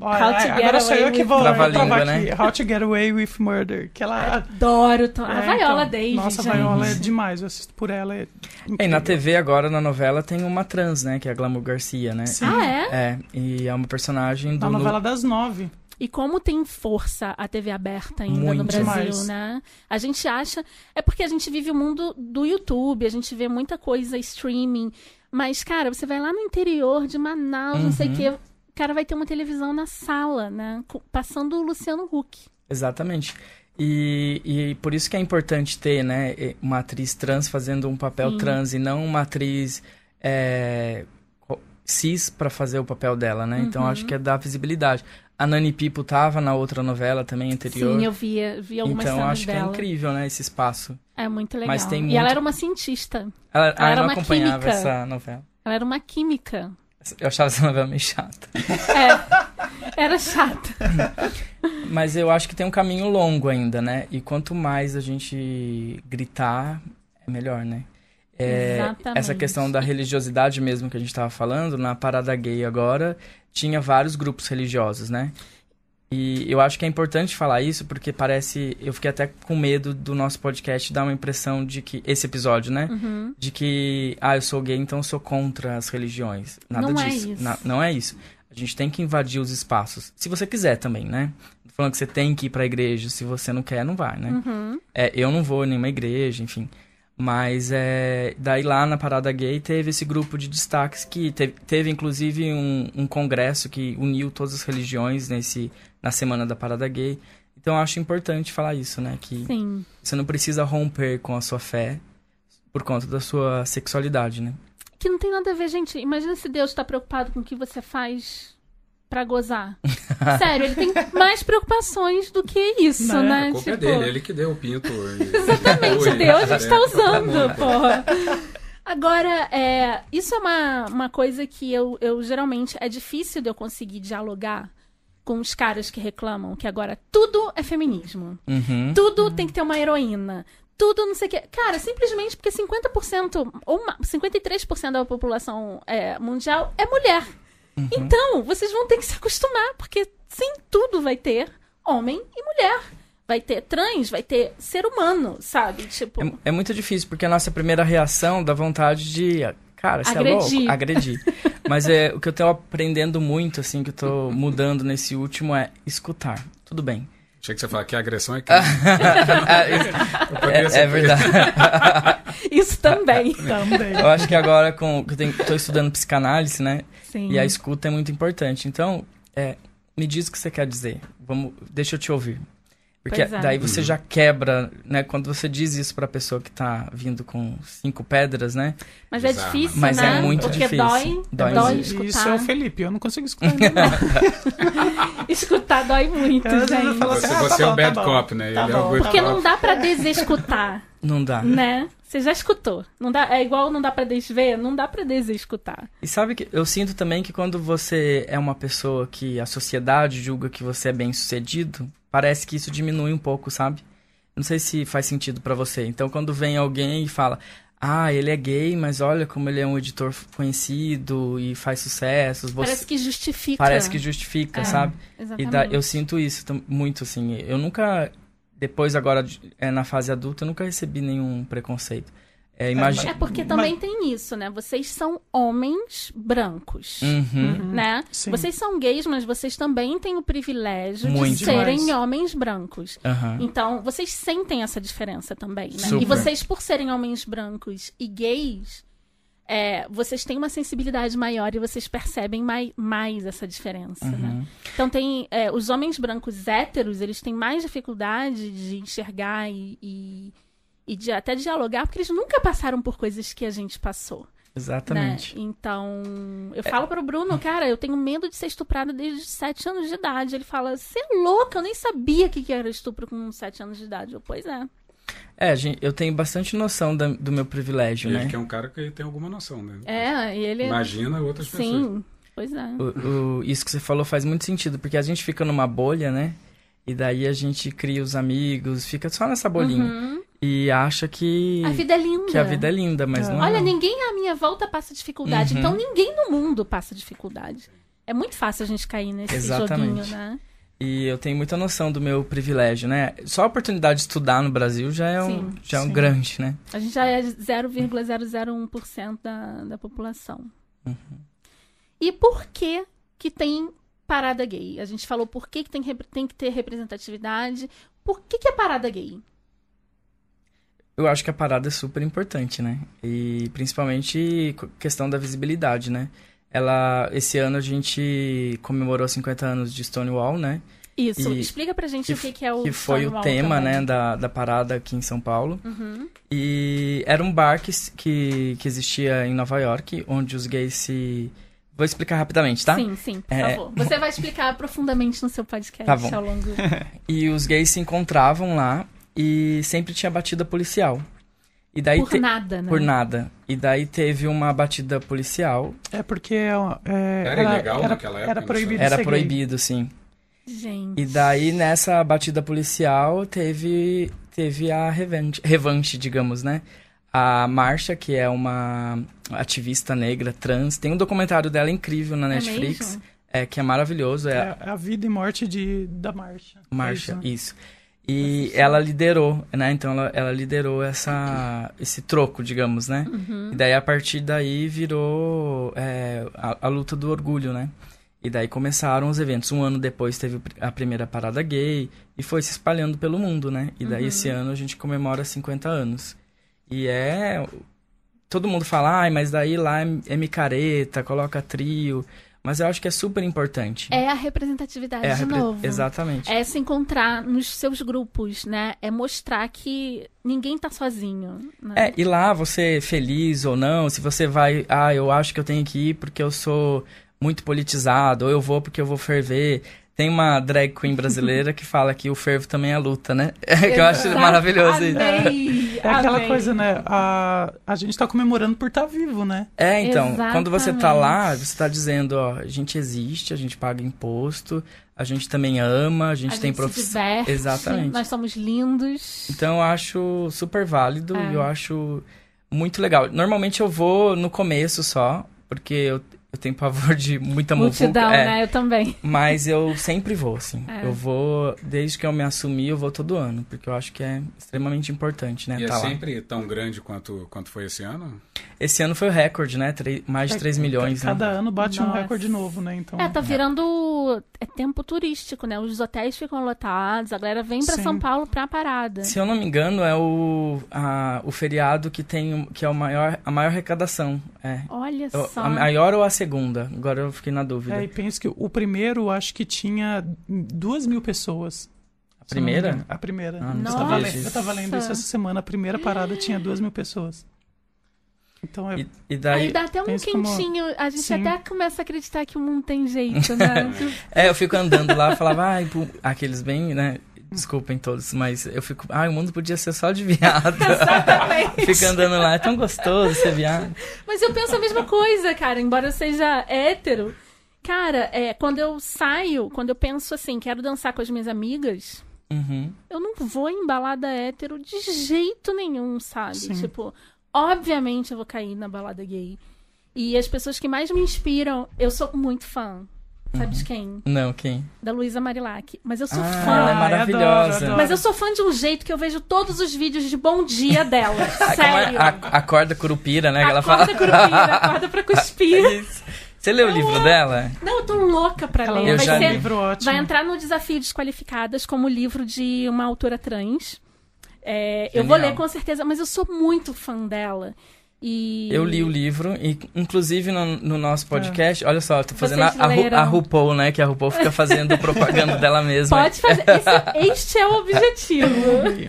Olha, How to Get agora sou eu que vou travar Trava-língua, aqui. How to Get Away with Murder. Que ela. [laughs] Adoro. to- A É, Viola então, Davis. Nossa, a gente. Viola é demais. Eu assisto por ela. É E incrível. na TV agora, na novela, tem uma trans, né? Que é a Glamour Garcia, né? Sim. Ah, é? É, e é uma personagem do... Na novela das nove. E como tem força a TV aberta ainda no Muito Brasil, mais. né? A gente acha. É porque a gente vive o mundo do YouTube, a gente vê muita coisa streaming. Mas, cara, você vai lá no interior de Manaus, não sei o Uhum. quê. O cara vai ter uma televisão na sala, né? Passando o Luciano Huck. Exatamente. E, e por isso que é importante ter, né, uma atriz trans fazendo um papel Sim. trans e não uma atriz é, cis para fazer o papel dela, né? Então Uhum. acho que é dar visibilidade. A Nani Pipo tava na outra novela também anterior. Sim, eu via, vi algumas então acho que é dela. incrível, né, esse espaço. É muito legal. Mas tem E muito- ela era uma cientista. Ela, Ela ah, era eu não uma acompanhava química. essa novela. Ela era uma química. Eu achava essa novela meio chata. É. Era chata. [laughs] Mas eu acho que tem um caminho longo ainda, né? E quanto mais a gente gritar, é melhor, né? É, Exatamente. essa questão da religiosidade mesmo que a gente estava falando, na parada gay agora, tinha vários grupos religiosos, né? E eu acho que é importante falar isso porque parece. Eu fiquei até com medo do nosso podcast dar uma impressão de que. Esse episódio, né? Uhum. De que, ah, eu sou gay, então eu sou contra as religiões. Nada Não é disso. isso. Na- não é isso. A gente tem que invadir os espaços. Se você quiser também, né? Falando que você tem que ir pra igreja. Se você não quer, não vai, né? Uhum. É, eu não vou em nenhuma igreja, enfim. Mas é, daí lá na Parada Gay teve esse grupo de destaques que teve, teve inclusive um, um congresso que uniu todas as religiões nesse, na semana da Parada Gay. Então eu acho importante falar isso, né? Que Sim. você não precisa romper com a sua fé por conta da sua sexualidade, né? Que não tem nada a ver, gente. Imagina se Deus tá preocupado com o que você faz pra gozar. [laughs] Sério, ele tem mais preocupações do que isso, Não, né? A culpa é Tipo, dele, ele que deu o pinto. e- [laughs] Exatamente, Deus é, está usando, é. porra. Agora, é, isso é uma, uma coisa que eu, eu geralmente. É difícil de eu conseguir dialogar com os caras que reclamam que agora tudo é feminismo. Uhum. Tudo tem que ter uma heroína. Tudo não sei o quê. Cara, simplesmente porque 50% ou ma- 53% da população é, mundial é mulher. Uhum. Então, vocês vão ter que se acostumar, porque sim, tudo vai ter homem e mulher. Vai ter trans, vai ter ser humano, sabe? Tipo, É, é muito difícil, porque a nossa primeira reação dá vontade de. Cara, você é Agredir. louco? Agredir. [laughs] Mas é, o que eu tô aprendendo muito, assim, que eu tô mudando nesse último é escutar. Tudo bem. Achei que você falava que a agressão é [laughs] crime. É, é verdade. isso também. Também. Eu acho que agora, com, que eu tô estudando psicanálise, né? Sim. E a escuta é muito importante. Então, é, me diz o que você quer dizer. Vamos, deixa eu te ouvir. Porque é. daí você já quebra, né? Quando você diz isso pra pessoa que tá vindo com cinco pedras, né? Mas é difícil, Mas né? é muito Porque difícil. dói, Dói dói, muito. escutar. Isso é o Felipe, eu não consigo escutar. [laughs] Escutar dói muito, gente. falo Você, assim, ah, tá você é o bad tá cop, né? Tá Ele é o bom, good Porque não dá pra desescutar, [laughs] Não dá. né? Você já escutou. Não dá, é igual não dá pra desver, não dá pra desescutar. E sabe que eu sinto também que quando você é uma pessoa que a sociedade julga que você é bem sucedido, parece que isso diminui um pouco, sabe? Não sei se faz sentido pra você. Então quando vem alguém e fala: "Ah, ele é gay, mas olha como ele é um editor conhecido e faz sucessos", você Parece que justifica. parece que justifica, É, sabe? E Exatamente. da- eu sinto isso muito assim. Eu nunca depois agora é, na fase adulta eu nunca recebi nenhum preconceito. É, imagina É porque também tem isso, né? Vocês são homens brancos. Uhum. Né? Sim. Vocês são gays, mas vocês também têm o privilégio Muito de serem demais. homens brancos. Aham. Então, vocês sentem essa diferença também, né? Super. E vocês, por serem homens brancos e gays, é, vocês têm uma sensibilidade maior e vocês percebem mai, mais essa diferença, né? Uhum. Então, tem é, os homens brancos héteros, eles têm mais dificuldade de enxergar e, e, e de até dialogar, porque eles nunca passaram por coisas que a gente passou. Exatamente. Né? Então, eu falo pro Bruno, cara, eu tenho medo de ser estuprada desde 7 anos de idade. Ele fala, você é louca, eu nem sabia o que que era estupro com 7 anos de idade. Eu, pois é. É, gente, eu tenho bastante noção da- do meu privilégio, Ele né? que é um cara que tem alguma noção, né? É, e ele. Imagina outras pessoas. Sim, pois é. O- o- isso que você falou faz muito sentido, porque a gente fica numa bolha, né? E daí a gente cria os amigos, fica só nessa bolinha. Uhum. E acha que, A vida é linda. que a vida é linda, mas É. não Olha, é. ninguém à minha volta passa dificuldade. Uhum. Então ninguém no mundo passa dificuldade. É muito fácil a gente cair nesse Exatamente. joguinho, né? E eu tenho muita noção do meu privilégio, né? Só a oportunidade de estudar no Brasil já é um, Sim, já é um grande, né? A gente já é 0,001% da, da população. Uhum. E por que que tem parada gay? A gente falou por que, que tem, tem que ter representatividade. Por que, que é parada gay? Eu acho que a parada é super importante, né? E principalmente questão da visibilidade, né? Ela, esse ano a gente comemorou 50 anos de Stonewall, né? Isso, E- explica pra gente que o que, que é o que foi o Stonewall tema, também. né, da, da parada aqui em São Paulo. Uhum. E era um bar que, que, que existia em Nova York, onde os gays se... Vou explicar rapidamente, tá? Sim, sim, por É. favor. Você vai explicar profundamente no seu podcast Tá bom. ao longo. [laughs] E os gays se encontravam lá e sempre tinha batida policial. E daí Por te- nada, né? Por nada. E daí teve uma batida policial. É porque é, é, Era ilegal era, naquela época, Era proibido Era proibido, sim. Gente. E daí, nessa batida policial, teve, teve a revanche, revanche, digamos, né? A Marsha, que é uma ativista negra trans, tem um documentário dela incrível na É Netflix, mesmo? é, que é maravilhoso, é, É a vida e morte de, da Marcha. Marsha, É isso, né? isso. E ela liderou, né? Então ela, ela liderou essa, esse troco, digamos, né? Uhum. E daí a partir daí virou é, a, a luta do orgulho, né? E daí começaram os eventos. Um ano depois teve a primeira parada gay e foi se espalhando pelo mundo, né? E daí Uhum. esse ano a gente comemora 50 anos. E é. Todo mundo fala, ai, mas daí lá é, é micareta, coloca trio. Mas eu acho que é super importante. É a representatividade É a de repre- novo. Exatamente. É se encontrar nos seus grupos, né? É mostrar que ninguém tá sozinho. Né? É, e lá você feliz ou não, se você vai, ah, eu acho que eu tenho que ir porque eu sou muito politizado, ou eu vou porque eu vou ferver. Tem uma drag queen brasileira que fala que o fervo também é luta, né? [laughs] que eu acho maravilhoso isso. Amei, É aquela amei. coisa, né? A, a gente tá comemorando por estar vivo, né? É, então, quando você tá lá, Exatamente. você tá dizendo, ó, a gente existe, a gente paga imposto, a gente também ama, a gente A tem profissão. Exatamente. Nós somos lindos. Então eu acho super válido É. e eu acho muito legal. Normalmente eu vou no começo só, porque eu, eu tenho pavor de muita Multidão, muvuca. é. né? Eu também. Mas eu sempre vou, assim. É. Eu vou, desde que eu me assumi, eu vou todo ano, porque eu acho que é extremamente importante, né? E é tá lá. sempre tão grande quanto, quanto foi esse ano? Esse ano foi o recorde, né? Três- mais de 3 milhões, né? Cada ano bate um Nossa. recorde novo, né? Então, É, tá virando é tempo turístico, né? Os hotéis ficam lotados, a galera vem pra Sim. São Paulo pra parada. Se eu não me engano, é o, a- o feriado que tem que é o maior, a maior arrecadação. É. Olha só. A maior ou a segunda? Agora eu fiquei na dúvida. É, e penso que o primeiro, acho que tinha duas mil pessoas. a primeira? A primeira. Ah, não eu, sabia tava lendo, disso. eu tava lendo isso essa semana. A primeira parada tinha duas mil pessoas. Então é. E, e daí. Aí dá até um penso como- quentinho. A gente Sim. até começa a acreditar que o mundo tem jeito, né? [laughs] É, eu fico andando lá e falava, ai, pu- aqueles bem, né? Desculpem todos, mas eu fico, ai, o mundo podia ser só de viado. [laughs] Exatamente. Fica andando lá, é tão gostoso ser viado. Mas eu penso a mesma coisa, cara. Embora eu seja hétero. Cara, é, quando eu saio, quando eu penso assim, quero dançar com as minhas amigas, Uhum. eu não vou em balada hétero de jeito nenhum, sabe? Sim. Tipo, obviamente eu vou cair na balada gay. E as pessoas que mais me inspiram, eu sou muito fã. Sabe de quem? Não, quem? Da Luísa Marilac. Mas eu sou Ah, fã. ela é maravilhosa. adoro, adoro. Mas eu sou fã de um jeito que eu vejo todos os vídeos de bom dia dela. [laughs] Ah, é? Sério. A, acorda curupira, né? Que ela fala. Acorda, curupira, acorda pra cuspir. [laughs] Isso. Você leu o livro dela? Não, eu tô louca pra ler. Eu Vai, já um li. ser, livro ótimo. vai entrar no Desafio Desqualificadas como livro de uma autora trans. É, eu vou ler com certeza, mas eu sou muito fã dela. E... Eu li o livro, e inclusive no, no nosso podcast, olha só, eu tô fazendo a, a, Ru- a RuPaul, né? Que a RuPaul fica fazendo [laughs] propaganda dela mesma. Pode fazer. Esse- este é o objetivo.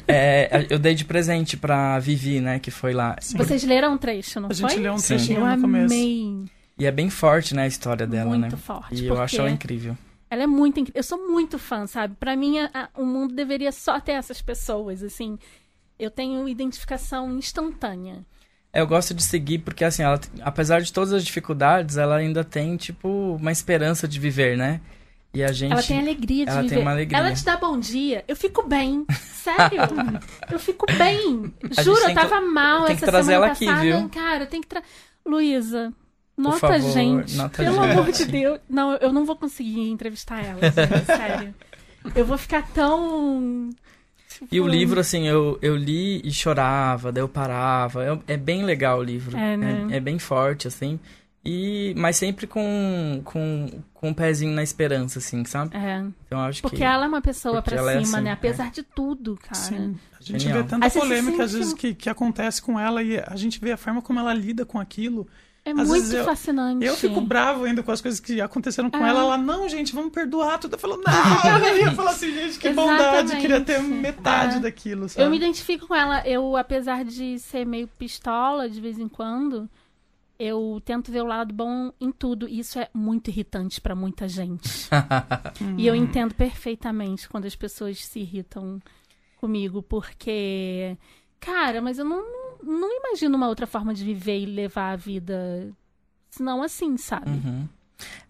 [laughs] É, eu dei de presente pra Vivi, né? Que foi lá. Sim. Vocês leram um trecho, não A gente foi? leu um Sim. trechinho Eu no começo. amei. E é bem forte, né? A história dela, muito né? forte. E eu acho ela incrível. Ela é muito incrível. Eu sou muito fã, sabe? Pra mim, a- a- o mundo deveria só ter essas pessoas, assim. Eu tenho identificação instantânea. Eu gosto de seguir porque, assim, ela, apesar de todas as dificuldades, ela ainda tem, tipo, uma esperança de viver, né? E a gente. Ela tem alegria de ela tem viver. uma alegria. Ela te dá bom dia. Eu fico bem. Sério. [laughs] eu fico bem. A Juro, eu tem que- tava mal tem que essa trazer semana ela aqui, passada. viu? Cara, tem que tra... Luísa, Nota favor, gente. nota pelo gente. amor de Deus. Não, eu não vou conseguir entrevistar ela, assim, sério. [laughs] Eu vou ficar tão. E o livro, assim, eu, eu li e chorava, daí eu parava. É, é bem legal o livro. É, né? é, bem forte, assim. E, mas sempre com, com, com um pezinho na esperança, assim, sabe? É. Então acho Porque que. ela é uma pessoa pra ela cima, é assim, né? é. Apesar de tudo, cara. Sim. A gente Genial. vê tanta polêmica às vezes que, que acontece com ela e a gente vê a forma como ela lida com aquilo. É Às muito eu- fascinante. Eu fico bravo ainda com as coisas que aconteceram com É. ela. Ela, não, gente, vamos perdoar tudo. Eu falo, não, eu [laughs] ia falar assim, gente, que bondade. Queria ter metade É. daquilo, sabe? Eu me identifico com ela. Eu, apesar de ser meio pistola de vez em quando, eu tento ver o lado bom em tudo. E isso é muito irritante pra muita gente. [laughs] e eu entendo perfeitamente quando as pessoas se irritam comigo, porque. Cara, mas eu não, não imagino uma outra forma de viver e levar a vida. Senão assim, sabe? Uhum.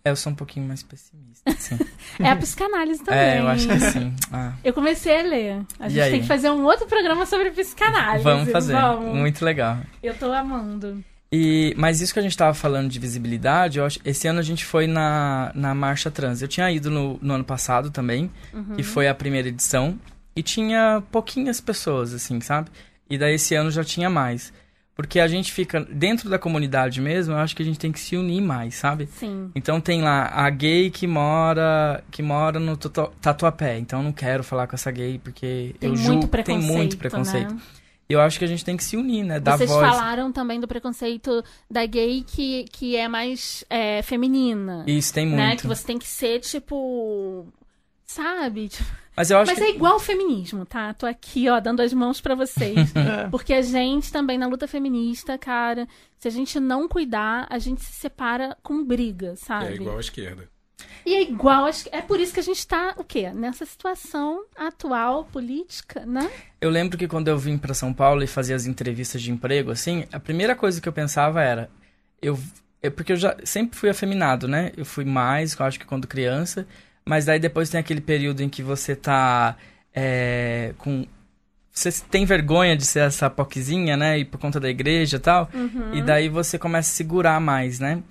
É, eu sou um pouquinho mais pessimista, [laughs] assim. É a psicanálise [laughs] também. é, eu acho que sim. Ah, Eu comecei a ler. A gente tem que fazer um outro programa sobre psicanálise. vamos fazer. Vamos. Muito legal. Eu tô amando. E, mas isso que a gente tava falando de visibilidade, eu acho, esse ano a gente foi na, na Marcha Trans. Eu tinha ido no, no ano passado também, Uhum. que foi a primeira edição, e tinha pouquinhas pessoas, assim, sabe? E daí esse ano já tinha mais. Porque a gente fica dentro da comunidade mesmo, eu acho que a gente tem que se unir mais, sabe? Sim. Então tem lá a gay que mora que mora no Tatu- Tatuapé. Então eu não quero falar com essa gay porque Tem eu muito julgo preconceito. tem muito preconceito. Né? E eu acho que a gente tem que se unir, né? Dar Vocês voz. falaram também do preconceito da gay que, que é mais é, feminina. Isso tem muito. Né? Que você tem que ser, tipo. Sabe? Tipo, Mas eu acho Mas que é igual ao feminismo, tá? Tô aqui, ó, dando as mãos pra vocês. [laughs] É. Porque a gente também, na luta feminista, cara, se a gente não cuidar, a gente se separa com briga, sabe? É igual à esquerda. E é igual, acho que é por isso que a gente tá, o quê? Nessa situação atual, política, né? Eu lembro que quando eu vim pra São Paulo e fazia as entrevistas de emprego, assim, a primeira coisa que eu pensava era. Eu, é porque eu já sempre fui afeminado, né? Eu fui mais, eu acho que quando criança. Mas daí depois tem aquele período em que você tá é, com. Você tem vergonha de ser essa poquezinha, né? E por conta da igreja e tal. Uhum. E daí você começa a segurar mais, né?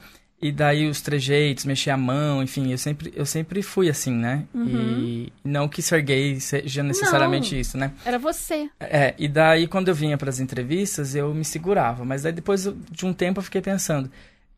E daí os trejeitos, mexer a mão, enfim, eu sempre, eu sempre fui assim, né? E não que ser gay seja necessariamente Uhum. Não. isso, né? Era você. É, e daí quando eu vinha pras entrevistas, eu me segurava. Mas daí depois de um tempo eu fiquei pensando,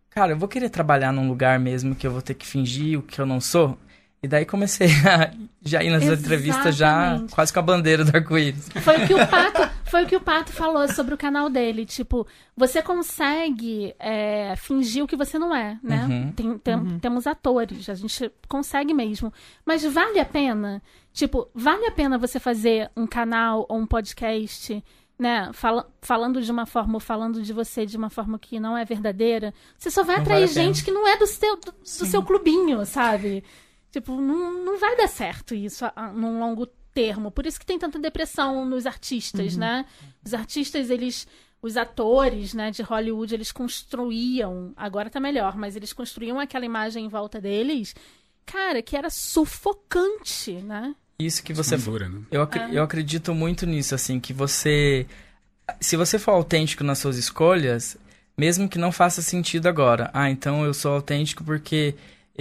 cara, eu vou querer trabalhar num lugar mesmo que eu vou ter que fingir o que eu não sou? E daí comecei [laughs] a já ir nas entrevistas já Exatamente. quase com a bandeira do arco-íris. Foi o que o [laughs] Pato, foi o que o Pato falou sobre o canal dele. Tipo, você consegue é, fingir o que você não é, né? Uhum. Tem- tem- Temos atores, a gente consegue mesmo. Mas vale a pena? Tipo, vale a pena você fazer um canal ou um podcast, né? Fala- falando de uma forma ou falando de você de uma forma que não é verdadeira? Você só vai Não atrair vale gente que não é do seu, do, do seu clubinho, sabe? Tipo, não, não vai dar certo isso a- a- num longo termo. Por isso que tem tanta depressão nos artistas, né? Os artistas, eles. Os atores, né, de Hollywood, eles construíam. Agora tá melhor, mas eles construíam aquela imagem em volta deles, cara, que era sufocante, né? Isso que você Censura, né? Eu, ac- eu acredito muito nisso, assim, que você. Se você for autêntico nas suas escolhas, mesmo que não faça sentido agora. Ah, então eu sou autêntico porque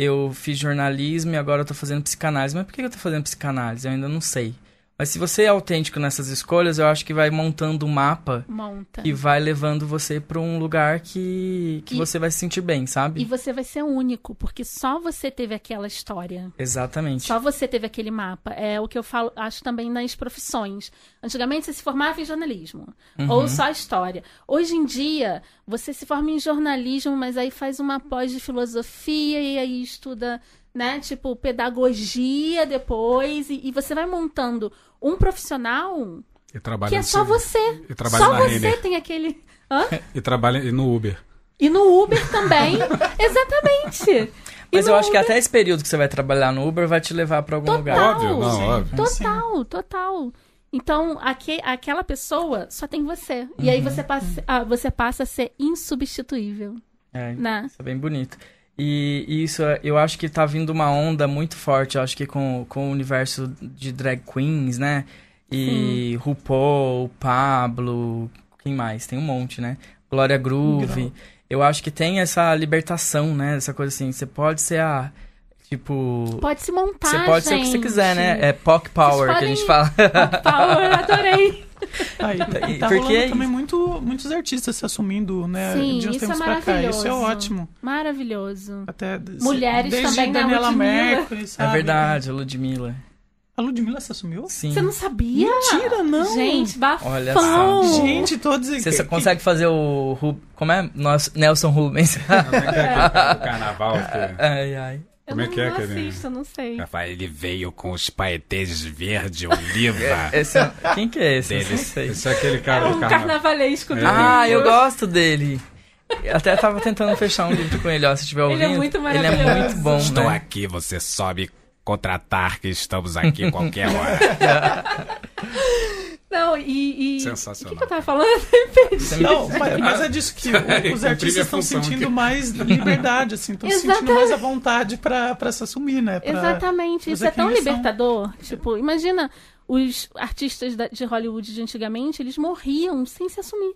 eu fiz jornalismo e agora eu tô fazendo psicanálise. Mas por que eu tô fazendo psicanálise? Eu ainda não sei. Mas se você é autêntico nessas escolhas, eu acho que vai montando um mapa Monta. e vai levando você pra um lugar que, que E- você vai se sentir bem, sabe? E você vai ser único, porque só você teve aquela história. Exatamente. Só você teve aquele mapa. É o que eu falo, acho também nas profissões. Antigamente você se formava em jornalismo, Uhum. ou só história. Hoje em dia, você se forma em jornalismo, mas aí faz uma pós de filosofia e aí estuda, né, tipo, pedagogia depois, e, e você vai montando um profissional E que é só você. E trabalha Só na você Renner. tem aquele. Hã? [laughs] E trabalha no Uber. E no Uber também. [laughs] Exatamente. E Mas eu acho que até esse período que você vai trabalhar no Uber vai te levar pra algum Total. lugar. Óbvio, não, Sim. óbvio. Total, total. Então, aque- aquela pessoa só tem você. E aí você passa, ah, você passa a ser insubstituível, É, né? Isso é bem bonito. E, e isso, é- eu acho que tá vindo uma onda muito forte, eu acho que com, com o universo de drag queens, né? E RuPaul, Pablo, quem mais? Tem um monte, né? Glória Groove. eu acho que tem essa libertação, né? Essa coisa assim, você pode ser a. Tipo. Pode se montar, Você pode ser o que você quiser, né? É POC Power que a gente fala. Power, adorei. [laughs] [laughs] Aí tá, E tá porque rolando é também muito, muitos artistas se assumindo, né? Sim, de uns isso é tempos pra cá. maravilhoso. Isso é ótimo. Maravilhoso. Até, Mulheres desde também, né? Daniela Ludmilla. Mercury, É sabe? verdade, a Ludmilla. A Ludmilla se assumiu? Sim. Você não sabia? Mentira, não. Gente, bafão. Olha só. Gente, todos Você só consegue fazer o. Como é? Nosso Nelson Rubens. É que é aquele carnaval? [laughs] Que... ai, ai. Eu Como é não, que é não aquele- assisto, eu não sei. Rafael, ele veio com os paetês verde oliva. Esse é- [laughs] Quem que é esse? Eu não sei. Esse é aquele É cara do um carnaval. carnavalesco do Ah, Rio. eu gosto dele. Eu Até tava tentando fechar um livro com ele, ó. Se estiver Ele é ouvindo. muito Ele é maravilhoso. muito bom, Estou né? aqui, você sobe contratar que estamos aqui qualquer hora. [laughs] [laughs] Não, e. e... O Sensacional. que, que eu tava falando? [laughs] Não, mas, mas é disso que o- [laughs] os artistas estão sentindo aqui. mais liberdade, assim, estão sentindo mais a vontade pra, pra se assumir, né? Pra- Exatamente. Isso é tão eles são. libertador. Tipo, imagina os artistas de Hollywood de antigamente, eles morriam sem se assumir.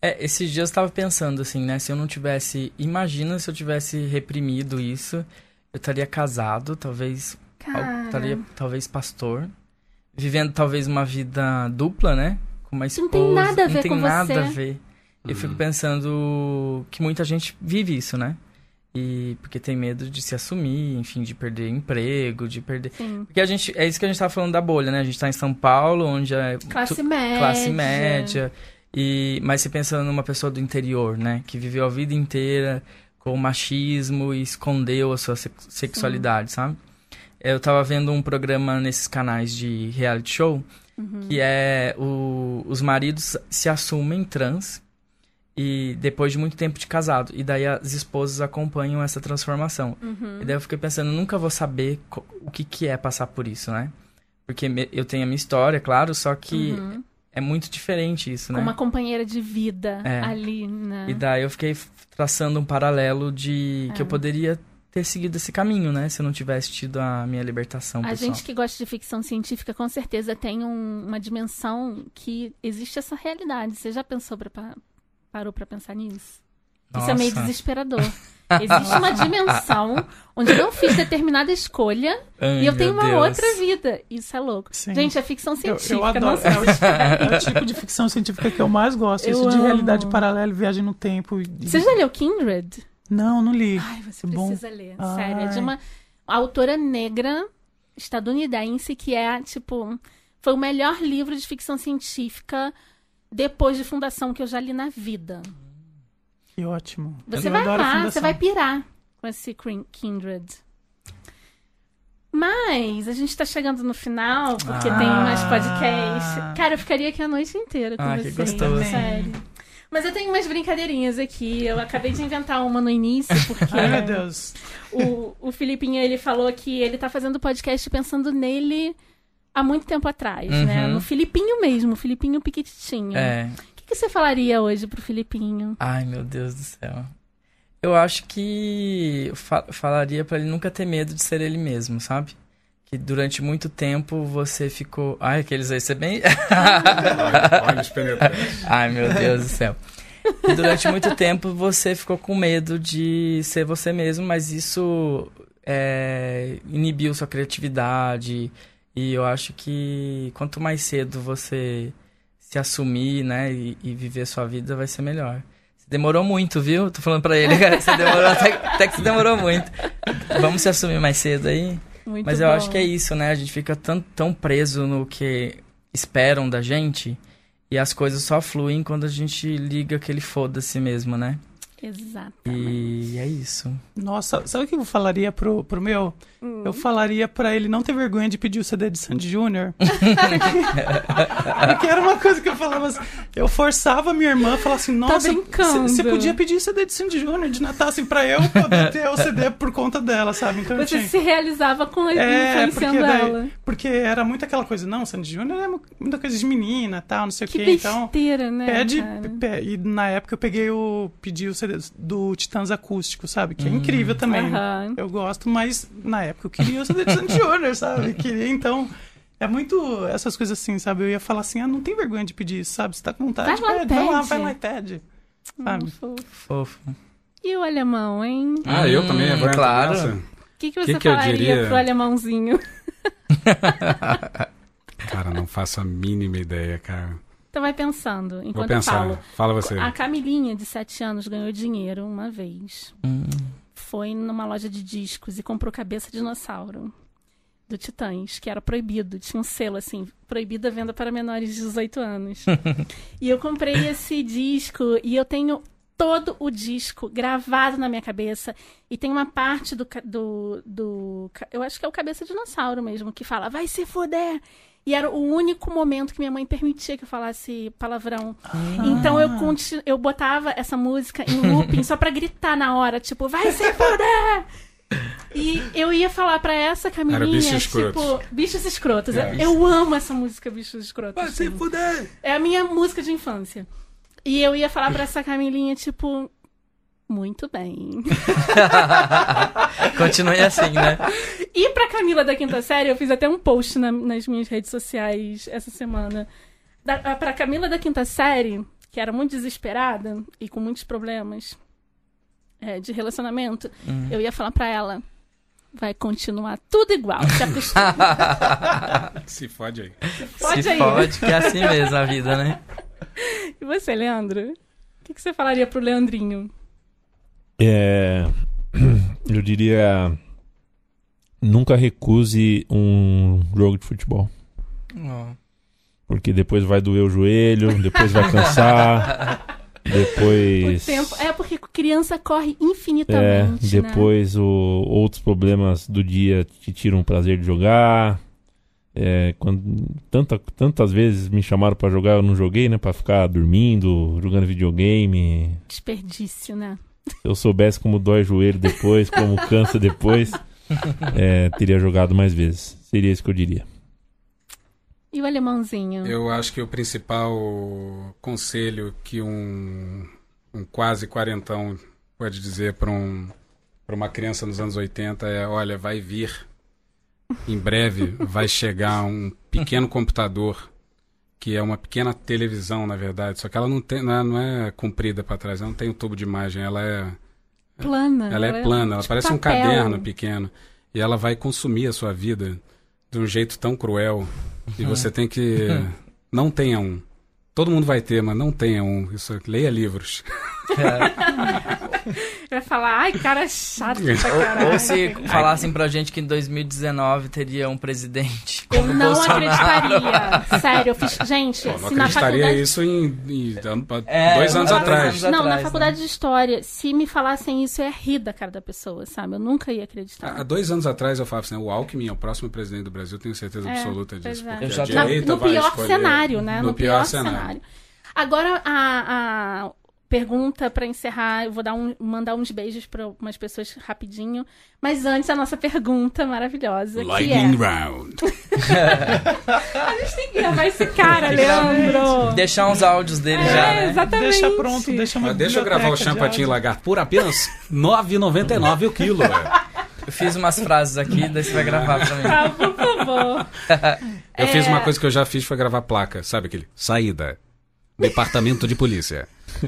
É, esses dias eu tava pensando assim, né? Se eu não tivesse. Imagina se eu tivesse reprimido isso. Eu estaria casado, talvez. Cara. Estaria, talvez pastor. Vivendo talvez uma vida dupla, né? Com uma esposa. Não tem nada a ver Não tem com nada você. a ver. Eu fico pensando que muita gente vive isso, né? E porque tem medo de se assumir, enfim, de perder emprego, de perder. Sim. Porque a gente. É isso que a gente tava falando da bolha, né? A gente tá em São Paulo, onde é. Classe tu- média. classe média. E, mas você pensando numa pessoa do interior, né? Que viveu a vida inteira com machismo e escondeu a sua sex- sexualidade, sabe? Eu tava vendo um programa nesses canais de reality show que é o, os maridos se assumem trans e depois de muito tempo de casado e daí as esposas acompanham essa transformação. Uhum. E daí eu fiquei pensando, nunca vou saber o que que é passar por isso, né? Porque eu tenho a minha história, claro, só que Uhum. é muito diferente isso, né? Com uma companheira de vida É. ali, né? E daí eu fiquei traçando um paralelo de que É. eu poderia ter seguido esse caminho, né? Se eu não tivesse tido a minha libertação A pessoal. gente que gosta de ficção científica com certeza tem um- uma dimensão que existe essa realidade. Você já pensou pra, pa- parou pra pensar nisso? Isso é meio Nossa. desesperador. [laughs] Existe uma dimensão onde eu não fiz determinada escolha Ai, e eu tenho uma Deus. outra vida. Isso é louco. Sim. Gente, é ficção Eu, científica. eu adoro. não sei. É o, é o tipo de ficção científica que eu mais gosto. Eu Isso de amo. realidade paralela, viagem no tempo. e- Você já leu Kindred? Não, não li. Ai, você É bom. precisa ler. Ai. Sério. É de uma autora negra estadunidense que é, tipo, foi o melhor livro de ficção científica depois de Fundação que eu já li na vida. Que ótimo. Você Eu vai você vai pirar com esse Kindred. Mas a gente tá chegando no final, porque tem Ah. mais podcast. Cara, eu ficaria aqui a noite inteira com Ah, que vocês. gostoso. Sério. Mas eu tenho umas brincadeirinhas aqui. Eu acabei de inventar uma no início, porque Ai, meu Deus. o, o Filipinho ele falou que ele tá fazendo podcast pensando nele há muito tempo atrás, né? Uhum. No Filipinho mesmo, o Filipinho Piquititinho. É. O que, que você falaria hoje pro Filipinho? Ai, meu Deus do céu. Eu acho que eu fa- falaria pra ele nunca ter medo de ser ele mesmo, sabe? Que durante muito tempo você ficou. Ai, aqueles aí, você bem. [laughs] Penetrantes. Ai, meu Deus do céu. E durante muito tempo você ficou com medo de ser você mesmo, mas isso é, inibiu sua criatividade. E eu acho que quanto mais cedo você se assumir, né, e, e viver sua vida, vai ser melhor. Você demorou muito, viu? Tô falando pra ele, cara. Você demorou até, até que você demorou muito. Vamos se assumir mais cedo aí? Muito Mas eu bom. acho que é isso, né? A gente fica tão, tão preso no que esperam da gente e as coisas só fluem quando a gente liga aquele foda-se mesmo, né? Exatamente. E é isso. Nossa, sabe o que eu falaria pro, pro meu? Hum. Eu falaria pra ele não ter vergonha de pedir o CD de Sandy Júnior. [laughs] Porque era uma coisa que eu falava assim, Eu forçava minha irmã a falar assim, nossa, Tá brincando. você podia pedir o CD de Sandy Júnior de Natal, assim, pra eu poder ter o CD por conta dela, sabe? Então Você tinha... se realizava com ele É, influenciando porque, daí- ela. porque era muito aquela coisa, não, Sandy Júnior é muita coisa de menina, tal, não sei o Que quê, então... besteira, né? Pede, pe- e na época eu peguei o. pedi o CD do Titãs Acústico, sabe? Que é incrível também. Aham. Eu gosto, mas na época eu queria o CD de Sandy Júnior, sabe? Queria, então. É muito essas coisas assim, sabe? Eu ia falar assim, ah, não tem vergonha de pedir isso, sabe? Você tá com vontade, Vai lá, pede, vai lá, pede. vai lá e pede. Sabe? Hum, fofo. Fofo. E o alemão, hein? O Ah, eu também Hum, claro. nessa. que, que você Que que eu falaria diria? pro alemãozinho? [laughs] Cara, não faço a mínima ideia, cara. Então vai pensando, Vou enquanto eu pensar. falo. Fala você. A Camilinha, de 7 anos, ganhou dinheiro uma vez. Hum. Foi numa loja de discos e comprou cabeça de dinossauro. Do Titãs, que era proibido. Tinha um selo assim, proibida a venda para menores de 18 anos. [laughs] e eu comprei esse disco e eu tenho todo o disco gravado na minha cabeça. E tem uma parte do, do, do. Eu acho que é o cabeça de dinossauro mesmo, que fala, vai se foder! E era o único momento que minha mãe permitia que eu falasse palavrão. Então eu, conti- eu botava essa música em looping só pra gritar na hora, tipo, vai se foder! E eu ia falar pra essa Camilinha, Era Bichos Escrotos. tipo, bichos escrotos. É. Eu amo essa música, bichos escrotos. Vai se fuder! É a minha música de infância. E eu ia falar pra essa Camilinha, tipo, muito bem. [laughs] Continue assim, né? E pra Camila da quinta série, eu fiz até um post na- nas minhas redes sociais essa semana. Da, a- pra Camila da quinta série, que era muito desesperada e com muitos problemas é, de relacionamento, Uhum. eu ia falar pra ela: vai continuar tudo igual. Se acostuma. [laughs] Se fode aí. Pode Se aí. pode, que é assim mesmo a vida, né? E você, Leandro? O que, que você falaria pro Leandrinho? É, [clears throat] eu diria. Nunca recuse um jogo de futebol. Ó. Porque depois vai doer o joelho, depois vai cansar, [laughs] O depois. tempo. É porque criança corre É, infinitamente. né? depois o, outros problemas do dia te tiram o prazer de jogar. É, quando, tanta, tantas vezes me chamaram pra jogar, eu não joguei, né? Pra ficar dormindo, jogando videogame. Desperdício, né? Se eu soubesse como dói o joelho depois, como cansa depois, é, teria jogado mais vezes. Seria isso que eu diria. E o alemãozinho? Eu acho que o principal conselho que um, um quase quarentão pode dizer para um, pra uma criança nos anos 80 é: olha, vai vir. Em breve vai chegar um pequeno computador, que é uma pequena televisão, na verdade. Só que ela não, tem, não, é, não é comprida para trás, ela não tem um tubo de imagem, ela é. Plana. Ela é plana, ela parece um papel. caderno pequeno. E ela vai consumir a sua vida de um jeito tão cruel. E você tem que. [laughs] Não tenha um. Todo mundo vai ter, mas não tenha um. Isso, leia livros. [laughs] Vai falar, ai, cara chato pra Ou, caralho. ou se falassem pra gente que em 2019 teria um presidente Eu não Bolsonaro. acreditaria. [laughs] Sério, eu fiz. Gente, Pô, não se na acreditaria faculdade. isso em, em- É, dois anos atrás. anos Não, na atrás, faculdade né? de história, se me falassem isso, eu ia rir da cara da pessoa, sabe? Eu nunca ia Há acreditar. dois anos atrás eu falava assim: o Alckmin é o próximo presidente do Brasil, tenho certeza É, absoluta disso. é. Porque Eu a já Na- direita no vai pior escolher- cenário, né? No, pior, cenário. Agora, a, a pergunta pra encerrar, eu vou dar um, mandar uns beijos pra umas pessoas rapidinho. Mas antes, a nossa pergunta maravilhosa, que é... Lightning Round. [laughs] A gente tem que gravar esse cara, Leandro! Deixar uns áudios dele É, já, né? exatamente. Deixa pronto, deixa uma Mas deixa eu gravar o de champatinho áudio. lagarto por apenas R$ 9,99 o quilo, velho. Eu fiz umas frases aqui, daí você vai gravar pra mim. Ah, por favor. [laughs] Eu fiz É. uma coisa que eu já fiz, foi gravar placa. Sabe aquele? Saída. Departamento de polícia.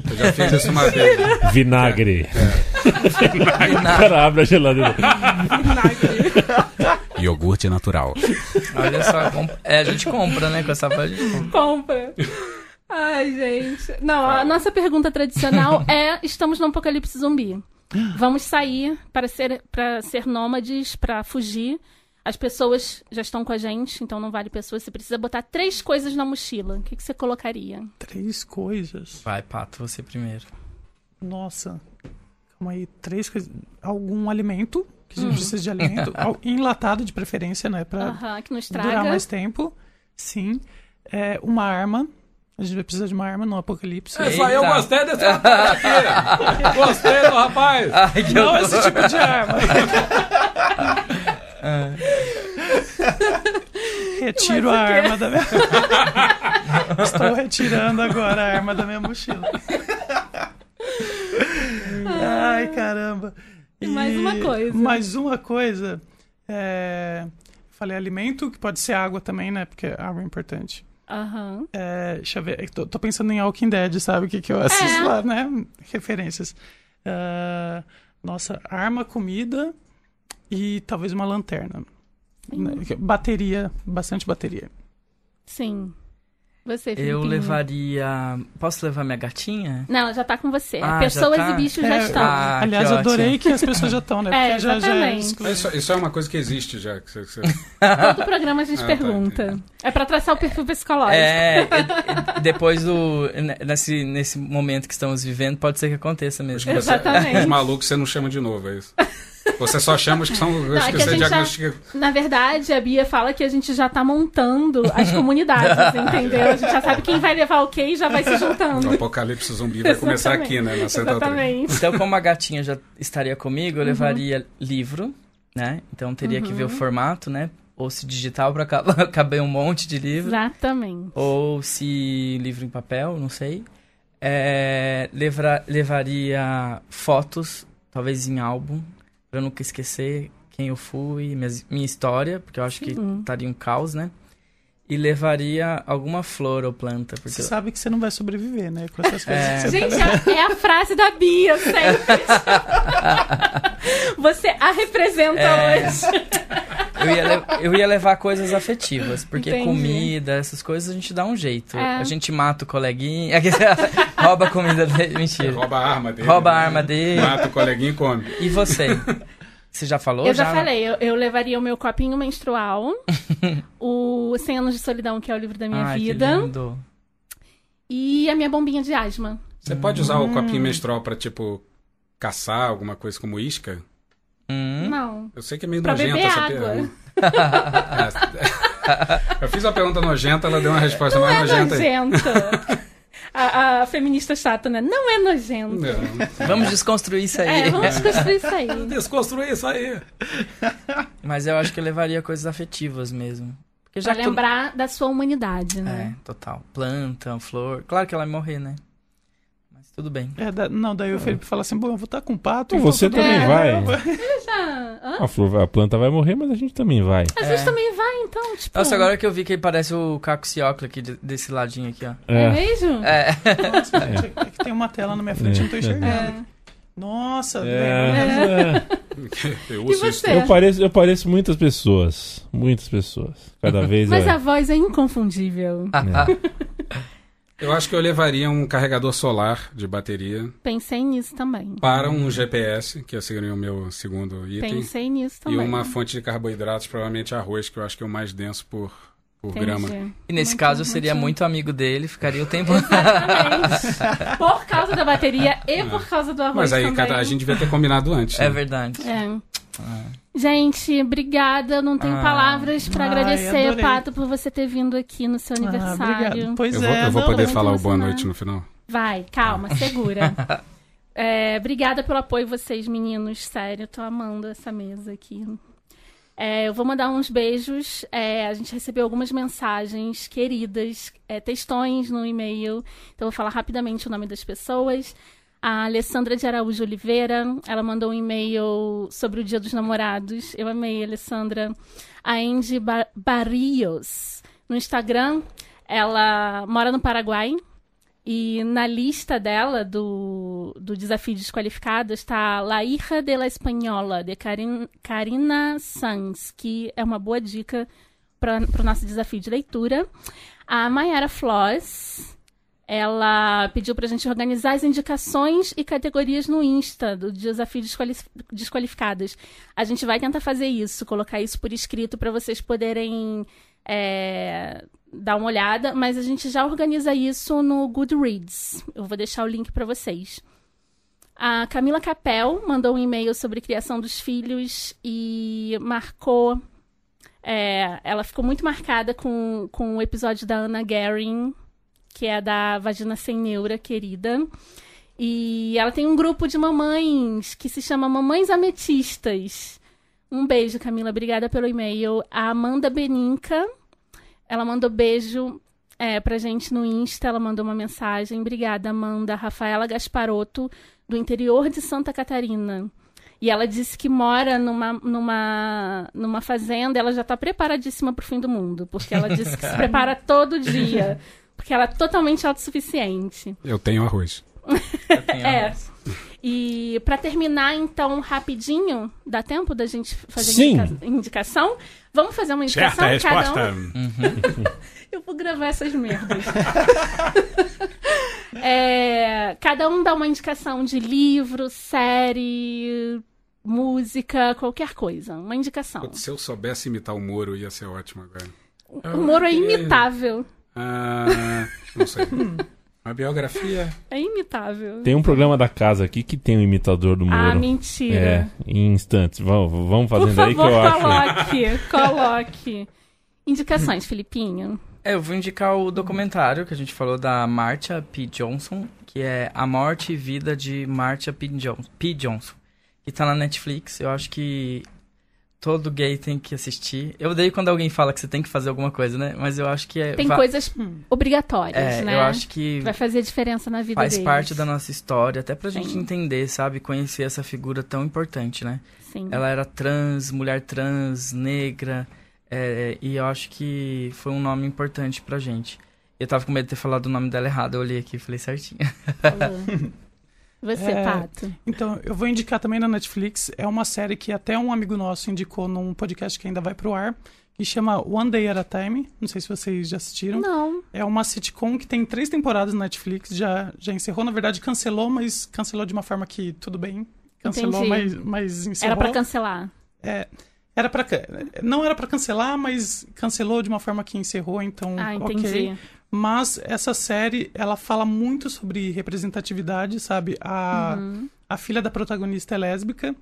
Eu já fiz isso uma vez. Vinagre. O cara abre a geladeira. Iogurte natural. Olha só, comp- é, a gente compra, né? Com essa parte. a gente compra. Compra. Ai, gente. Não, a nossa pergunta tradicional [laughs] é: estamos no apocalipse zumbi. Vamos sair para ser, para ser nômades, para fugir. As pessoas já estão com a gente, então não vale pessoas. Você precisa botar três coisas na mochila. O que, que você colocaria? Três coisas. Vai, Pato, você primeiro. Nossa. Calma aí. Três coisas. Algum alimento, que a gente Uhum. precisa de alimento. [laughs] Al- Enlatado de preferência, né? Pra Aham, que não durar mais tempo. Sim. É, uma arma. A gente vai precisar de uma arma no apocalipse. É, só eu gostei desse rapaz [laughs] aqui. Gostei do rapaz. Ai, que Não horror. esse tipo de arma. [laughs] Retiro a arma da minha. [laughs] Estou retirando agora a arma da minha mochila. Ai, caramba. E mais uma coisa. Mais uma coisa. É... Falei alimento, que pode ser água também, né? Porque água é importante. Aham. É, deixa eu ver. Tô, tô pensando em Walking Dead, sabe? O que, que eu assisto É. lá, né? Referências. Ah, nossa, arma, comida e talvez uma lanterna. Né, Bateria, bastante bateria. Sim. Você, Eu levaria. Posso levar minha gatinha? Não, ela já tá com você. Ah, Pessoas já tá? e bichos já É, estão. Ah, Aliás, que eu adorei ótimo. que as pessoas já estão, né? [laughs] É, Porque já, já exatamente. exclui. Isso, isso é uma coisa que existe já. Que você, que você- Todo programa a gente Ah, tá, pergunta. é pra traçar o perfil psicológico. É, depois do. Nesse, nesse momento que estamos vivendo, pode ser que aconteça mesmo. você- Exatamente. os malucos você não chama de novo, é isso? Você só chama os que são os Não, é que que a você gente já- diagnostica. Na verdade, a Bia fala que a gente já tá montando as comunidades, [laughs] entendeu? A gente já sabe quem vai levar o quê e já vai se juntando. O apocalipse zumbi vai começar Exatamente. aqui, né? Na Central 3. Exatamente. Então, como a gatinha já estaria comigo, Uhum. eu levaria livro, né? Então teria que ver o formato, né? Ou se digital pra ca- caber [laughs] um monte de livro. Exatamente. Ou se livro em papel, não sei. É, levra- levaria fotos, talvez em álbum, pra eu nunca esquecer quem eu fui, minhas- minha história, porque eu acho que Sim. estaria um caos, né? E levaria alguma flor ou planta, porque Você sabe que você não vai sobreviver, né? Com essas coisas. É. Gente, é é a frase da Bia, sempre. [laughs] Você a representa É. hoje. eu, ia le- eu ia levar coisas afetivas, porque Entendi. comida, essas coisas a gente dá um jeito. É. A gente mata o coleguinha, [laughs] rouba a comida dele, mentira. Rouba a arma dele. Rouba a né? arma dele. Mata o coleguinha e come. E você? [laughs] Você já falou? Eu já falei, eu, eu levaria o meu copinho menstrual, [laughs] o 100 anos de solidão, que é o livro da minha Ai, que vida, lindo. e a minha bombinha de asma. Você pode usar Hum. o copinho menstrual pra, tipo, caçar alguma coisa como isca? Hum. Não. Eu sei que é meio Pra nojenta beber essa água. pergunta. [laughs] É. Eu fiz a pergunta nojenta, ela deu uma resposta Não mais é nojenta. aí. nojenta. [laughs] A, a feminista chata, né? Não é nojento. Não. Vamos desconstruir isso aí. É, vamos construir isso aí. Desconstruir isso aí. Mas eu acho que eu levaria coisas afetivas mesmo. Porque já Pra que tu- lembrar da sua humanidade, né? É, total. Planta, flor. Claro que ela vai morrer, né? Tudo bem. É, da- não, daí o Felipe fala assim: bom, eu vou estar com pato. E então você também bem. vai. [laughs] Já. Hã? A, flor- a planta vai morrer, mas a gente também vai. A gente também vai, então, tipo. Nossa, agora que eu vi que ele parece o Caco Ciocla aqui de- desse ladinho aqui, ó. É, É. mesmo? É. Nossa, gente, é que tem uma tela na minha frente, eu não tô enxergando. É. Nossa. É, é. Eu uso isso. você? Eu pareço, eu pareço muitas pessoas. Muitas pessoas. Cada [laughs] vez Mas é. a voz é inconfundível. [laughs] é. Eu acho que eu levaria um carregador solar de bateria Pensei nisso também. para um GPS, que seria o meu segundo item. Pensei nisso E também. uma fonte de carboidratos, provavelmente arroz, que eu acho que é o mais denso por, por grama. E nesse Muito, caso eu seria muito. muito amigo dele, ficaria o [laughs] tempo. Exatamente. por causa da bateria e por causa do arroz Mas aí também. cada- a gente devia ter combinado antes. É né? verdade. É. Gente, obrigada. Eu não tenho Ah. palavras pra Ai, agradecer, adorei. Pato, por você ter vindo aqui no seu Ah, aniversário. obrigado. Pois Eu vou, é, eu vou poder falar o boa noite no final. Vai, calma, segura. [laughs] É, obrigada pelo apoio vocês, meninos. Sério, tô amando essa mesa aqui. É, eu vou mandar uns beijos. É, a gente recebeu algumas mensagens queridas, é, textões no e-mail. Então, eu vou falar rapidamente o nome das pessoas. A Alessandra de Araújo Oliveira, ela mandou um e-mail sobre o Dia dos Namorados. Eu amei, Alessandra. A Andy Bar Barrios, no Instagram, ela mora no Paraguai. E na lista dela, do, do desafio desqualificado, está La Hija de la Espanhola, de Karin, Karina Sanz, que é uma boa dica para o nosso desafio de leitura. A Mayara Floss, ela pediu para a gente organizar as indicações e categorias no Insta do desafio desquali desqualificadas. A gente vai tentar fazer isso, colocar isso por escrito para vocês poderem é, dar uma olhada, mas a gente já organiza isso no Goodreads. Eu vou deixar o link para vocês. A Camila Capel mandou um e-mail sobre criação dos filhos e marcou. é, ela ficou muito marcada com, com o episódio da Anna Garing, que é da Vagina Sem Neura, querida. E ela tem um grupo de mamães que se chama Mamães Ametistas. Um beijo, Camila. Obrigada pelo e-mail. A Amanda Beninca, ela mandou beijo é, pra gente no Insta. Ela mandou uma mensagem. Obrigada, Amanda. Rafaela Gasparotto, do interior de Santa Catarina. E ela disse que mora numa, numa, numa fazenda, ela já tá preparadíssima pro fim do mundo. Porque ela disse que se [laughs] prepara todo dia. Porque ela é totalmente autossuficiente. Eu tenho arroz. Eu tenho [laughs] É. arroz. E pra terminar, então, rapidinho, dá tempo da gente fazer Sim. indica- indicação? Vamos fazer uma indicação? Certa resposta. Cada um... [laughs] Eu vou gravar essas merdas. [laughs] É, cada um dá uma indicação de livro, série, música, qualquer coisa. Uma indicação. Se eu soubesse imitar o Moro, ia ser ótimo agora. O Moro é imitável. Ah, não sei. [laughs] Uma biografia. É imitável. Tem um programa da casa aqui que tem um imitador do Moro. Ah, É, mentira. em instantes. Vamos, vamos Por fazendo aí que favor, eu acho. coloque. Coloque. Indicações, Filipinho. É, eu vou indicar o documentário que a gente falou da Marcia P. Johnson, que é A Morte e Vida de Marcia P. Johnson, P. Johnson, que tá na Netflix. Eu acho que todo gay tem que assistir. Eu odeio quando alguém fala que você tem que fazer alguma coisa, né? Mas eu acho que é. Tem va- coisas obrigatórias, É, né? eu acho que Vai fazer diferença na vida faz deles. parte da nossa história, até pra gente Sim. entender, sabe? Conhecer essa figura tão importante, né? Sim. Ela era trans, mulher trans, negra, é, e eu acho que foi um nome importante pra gente. Eu tava com medo de ter falado o nome dela errado, eu olhei aqui e falei certinho. falou. [laughs] Você, É, Pato. Então, eu vou indicar também na Netflix. É uma série que até um amigo nosso indicou num podcast que ainda vai pro ar, que chama One Day at a Time. Não sei se vocês já assistiram. Não. É uma sitcom que tem três temporadas na Netflix. Já, já encerrou. Na verdade, cancelou, mas cancelou de uma forma que tudo bem. Cancelou, Entendi. mas, mas encerrou. Era pra cancelar. É, era pra, ca- não era pra cancelar, mas cancelou de uma forma que encerrou, então Ah, ok. Mas essa série, ela fala muito sobre representatividade, sabe? A, Uhum. a filha da protagonista é lésbica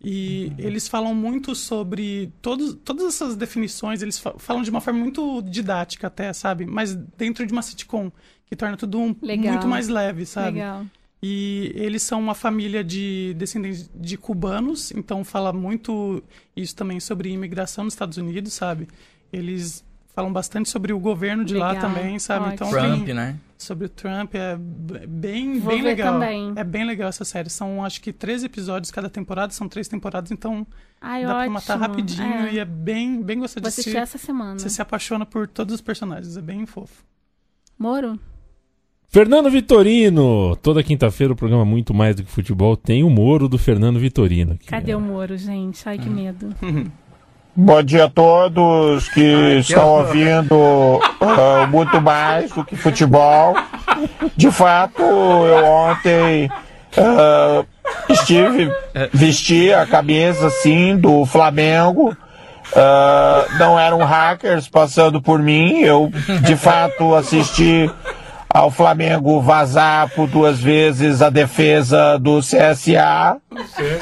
e eles falam muito sobre todos, todas essas definições, eles fa- falam de uma forma muito didática até, sabe? Mas dentro de uma sitcom, que torna tudo um- muito mais leve, sabe? Legal. E eles são uma família de descendentes de cubanos, então fala muito isso também sobre imigração nos Estados Unidos, sabe? Eles falam bastante sobre o governo de lá Legal, também, sabe? Então Trump, tem né? sobre o Trump é bem Vou bem ver legal. também. É bem legal essa série. São acho que 13 episódios cada temporada, são três temporadas, então Ai, dá pra ótimo. matar rapidinho É. e é bem bem gostoso Vou de assistir essa semana. Você se apaixona por todos os personagens, é bem fofo. Moro? Fernando Vitorino! Toda quinta-feira o programa Muito Mais do que Futebol tem o Moro do Fernando Vitorino. Cadê é- o Moro, gente? Ai, que medo. [laughs] Bom dia a todos que estão ouvindo [laughs] ah, muito mais do que futebol. De fato, eu ontem ah, estive, vesti a camisa assim do Flamengo. Ah, não eram hackers passando por mim. Eu de fato assisti ao Flamengo vazar por duas vezes a defesa do CSA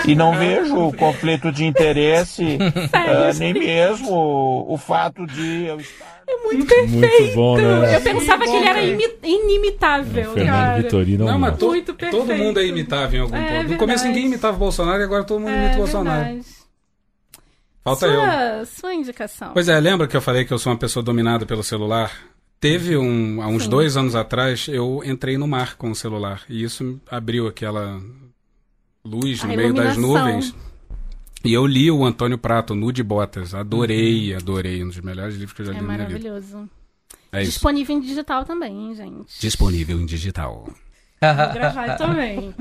e não vejo conflito de interesse, ah, [laughs] nem mesmo o fato de eu estar. Muito perfeito. Muito bom, né? Eu pensava que ele era imi- inimitável, Fernando cara. Vitorino é um Não, mas to- Muito todo perfeito. mundo é imitável em algum É ponto. No verdade. começo ninguém imitava o Bolsonaro e agora todo mundo imita É o Bolsonaro. verdade. Falta eu. sua, Sua indicação. Pois é, lembra que eu falei que eu sou uma pessoa dominada pelo celular? Teve um, há uns Sim. dois anos atrás, eu entrei no mar com o celular. E isso abriu aquela luz no meio das nuvens. E eu li o Antônio Prato, Nu de Botas. Adorei, adorei. Um dos melhores livros que eu já li é na minha vida. maravilhoso. É isso. Disponível em digital também, hein, gente? Disponível em digital. Vou [laughs] gravar também.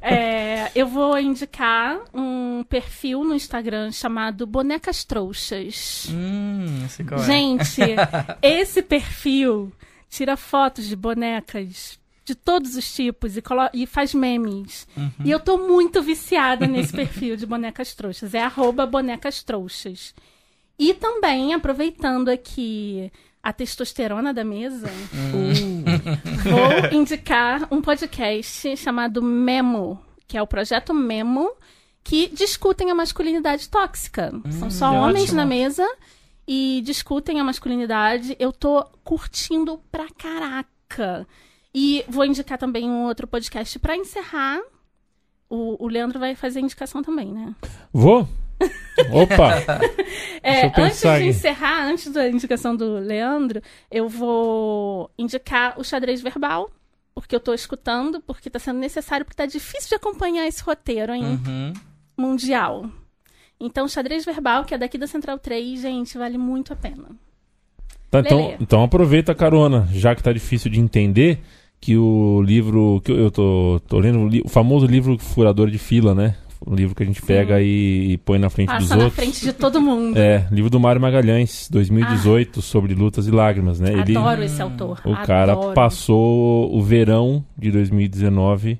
É, eu vou indicar um perfil no Instagram chamado Bonecas Trouxas. Hum, qual é. Gente, [laughs] esse perfil tira fotos de bonecas de todos os tipos e, e faz memes. Uhum. E eu tô muito viciada nesse perfil de bonecas trouxas. É arroba bonecas trouxas. E também, aproveitando aqui a testosterona da mesa, vou indicar um podcast chamado Memo, que é o projeto Memo, que discutem a masculinidade tóxica. São só homens ótimo. na mesa e discutem a masculinidade. Eu tô curtindo pra caraca. E vou indicar também um outro podcast pra encerrar. O, o Leandro vai fazer indicação também, né? Vou? Opa! [laughs] É, antes de aqui. encerrar, antes da indicação do Leandro, eu vou indicar o xadrez verbal, porque eu tô escutando, porque tá sendo necessário, porque tá difícil de acompanhar esse roteiro, hein? Uhum. mundial. Então, xadrez verbal, que é daqui da Central 3, gente, vale muito a pena. Tá, então, então aproveita a carona, já que tá difícil de entender, que o livro que eu- tô, tô lendo, o famoso livro Furador de Fila, né? Livro que a gente pega e, e põe na frente dos Passa na outros. frente de todo mundo. É, livro do Mário Magalhães, 2018, sobre lutas e lágrimas, né? Ele, Adoro esse autor. o cara adoro. passou o verão de 2019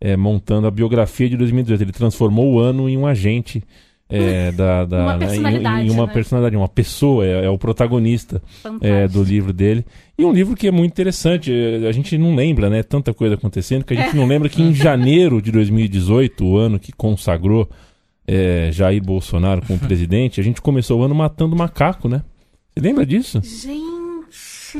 é, montando a biografia de 2018. Ele transformou o ano em um agente é, da, da- Uma né, em- personalidade, em, uma né? personalidade, uma pessoa, é, é o protagonista é, do livro dele. E um livro que é muito interessante. é, A gente não lembra, né? Tanta coisa acontecendo, que a gente não lembra que em [laughs] janeiro de 2018, o ano que consagrou é, Jair Bolsonaro como [laughs] presidente, a gente começou o ano matando macaco, né? Você lembra disso? Gente,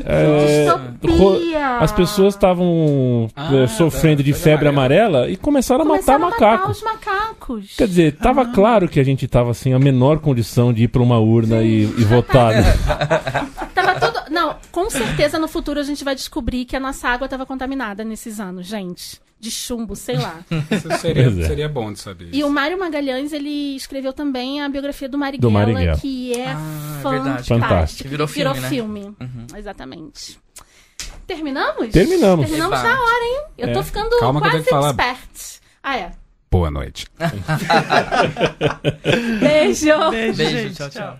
É, distopia! As pessoas estavam Ah, é, sofrendo tá, de febre febre amarela e começaram a matar Começaram a matar macaco. os macacos. Quer dizer, tava claro que a gente tava sem a menor condição de ir pra uma urna e, e votar. né? [laughs] Tava tudo... Não, com certeza no futuro a gente vai descobrir que a nossa água estava contaminada nesses anos, gente. De chumbo, sei lá. [laughs] Isso seria, é. seria bom de saber. E o Mário Magalhães, ele escreveu também a biografia do Do Marighella, Marighella. que é Ah, fantástica. verdade. Fantástico. Que virou filme, né? filme. Uhum. Exatamente. Terminamos? Terminamos. Terminamos Eba. na hora, hein? Eu tô É. ficando Calma que eu quase que falar. expert. Ah, é. Boa noite. [laughs] Beijo! Beijo, Beijo, gente. tchau, tchau.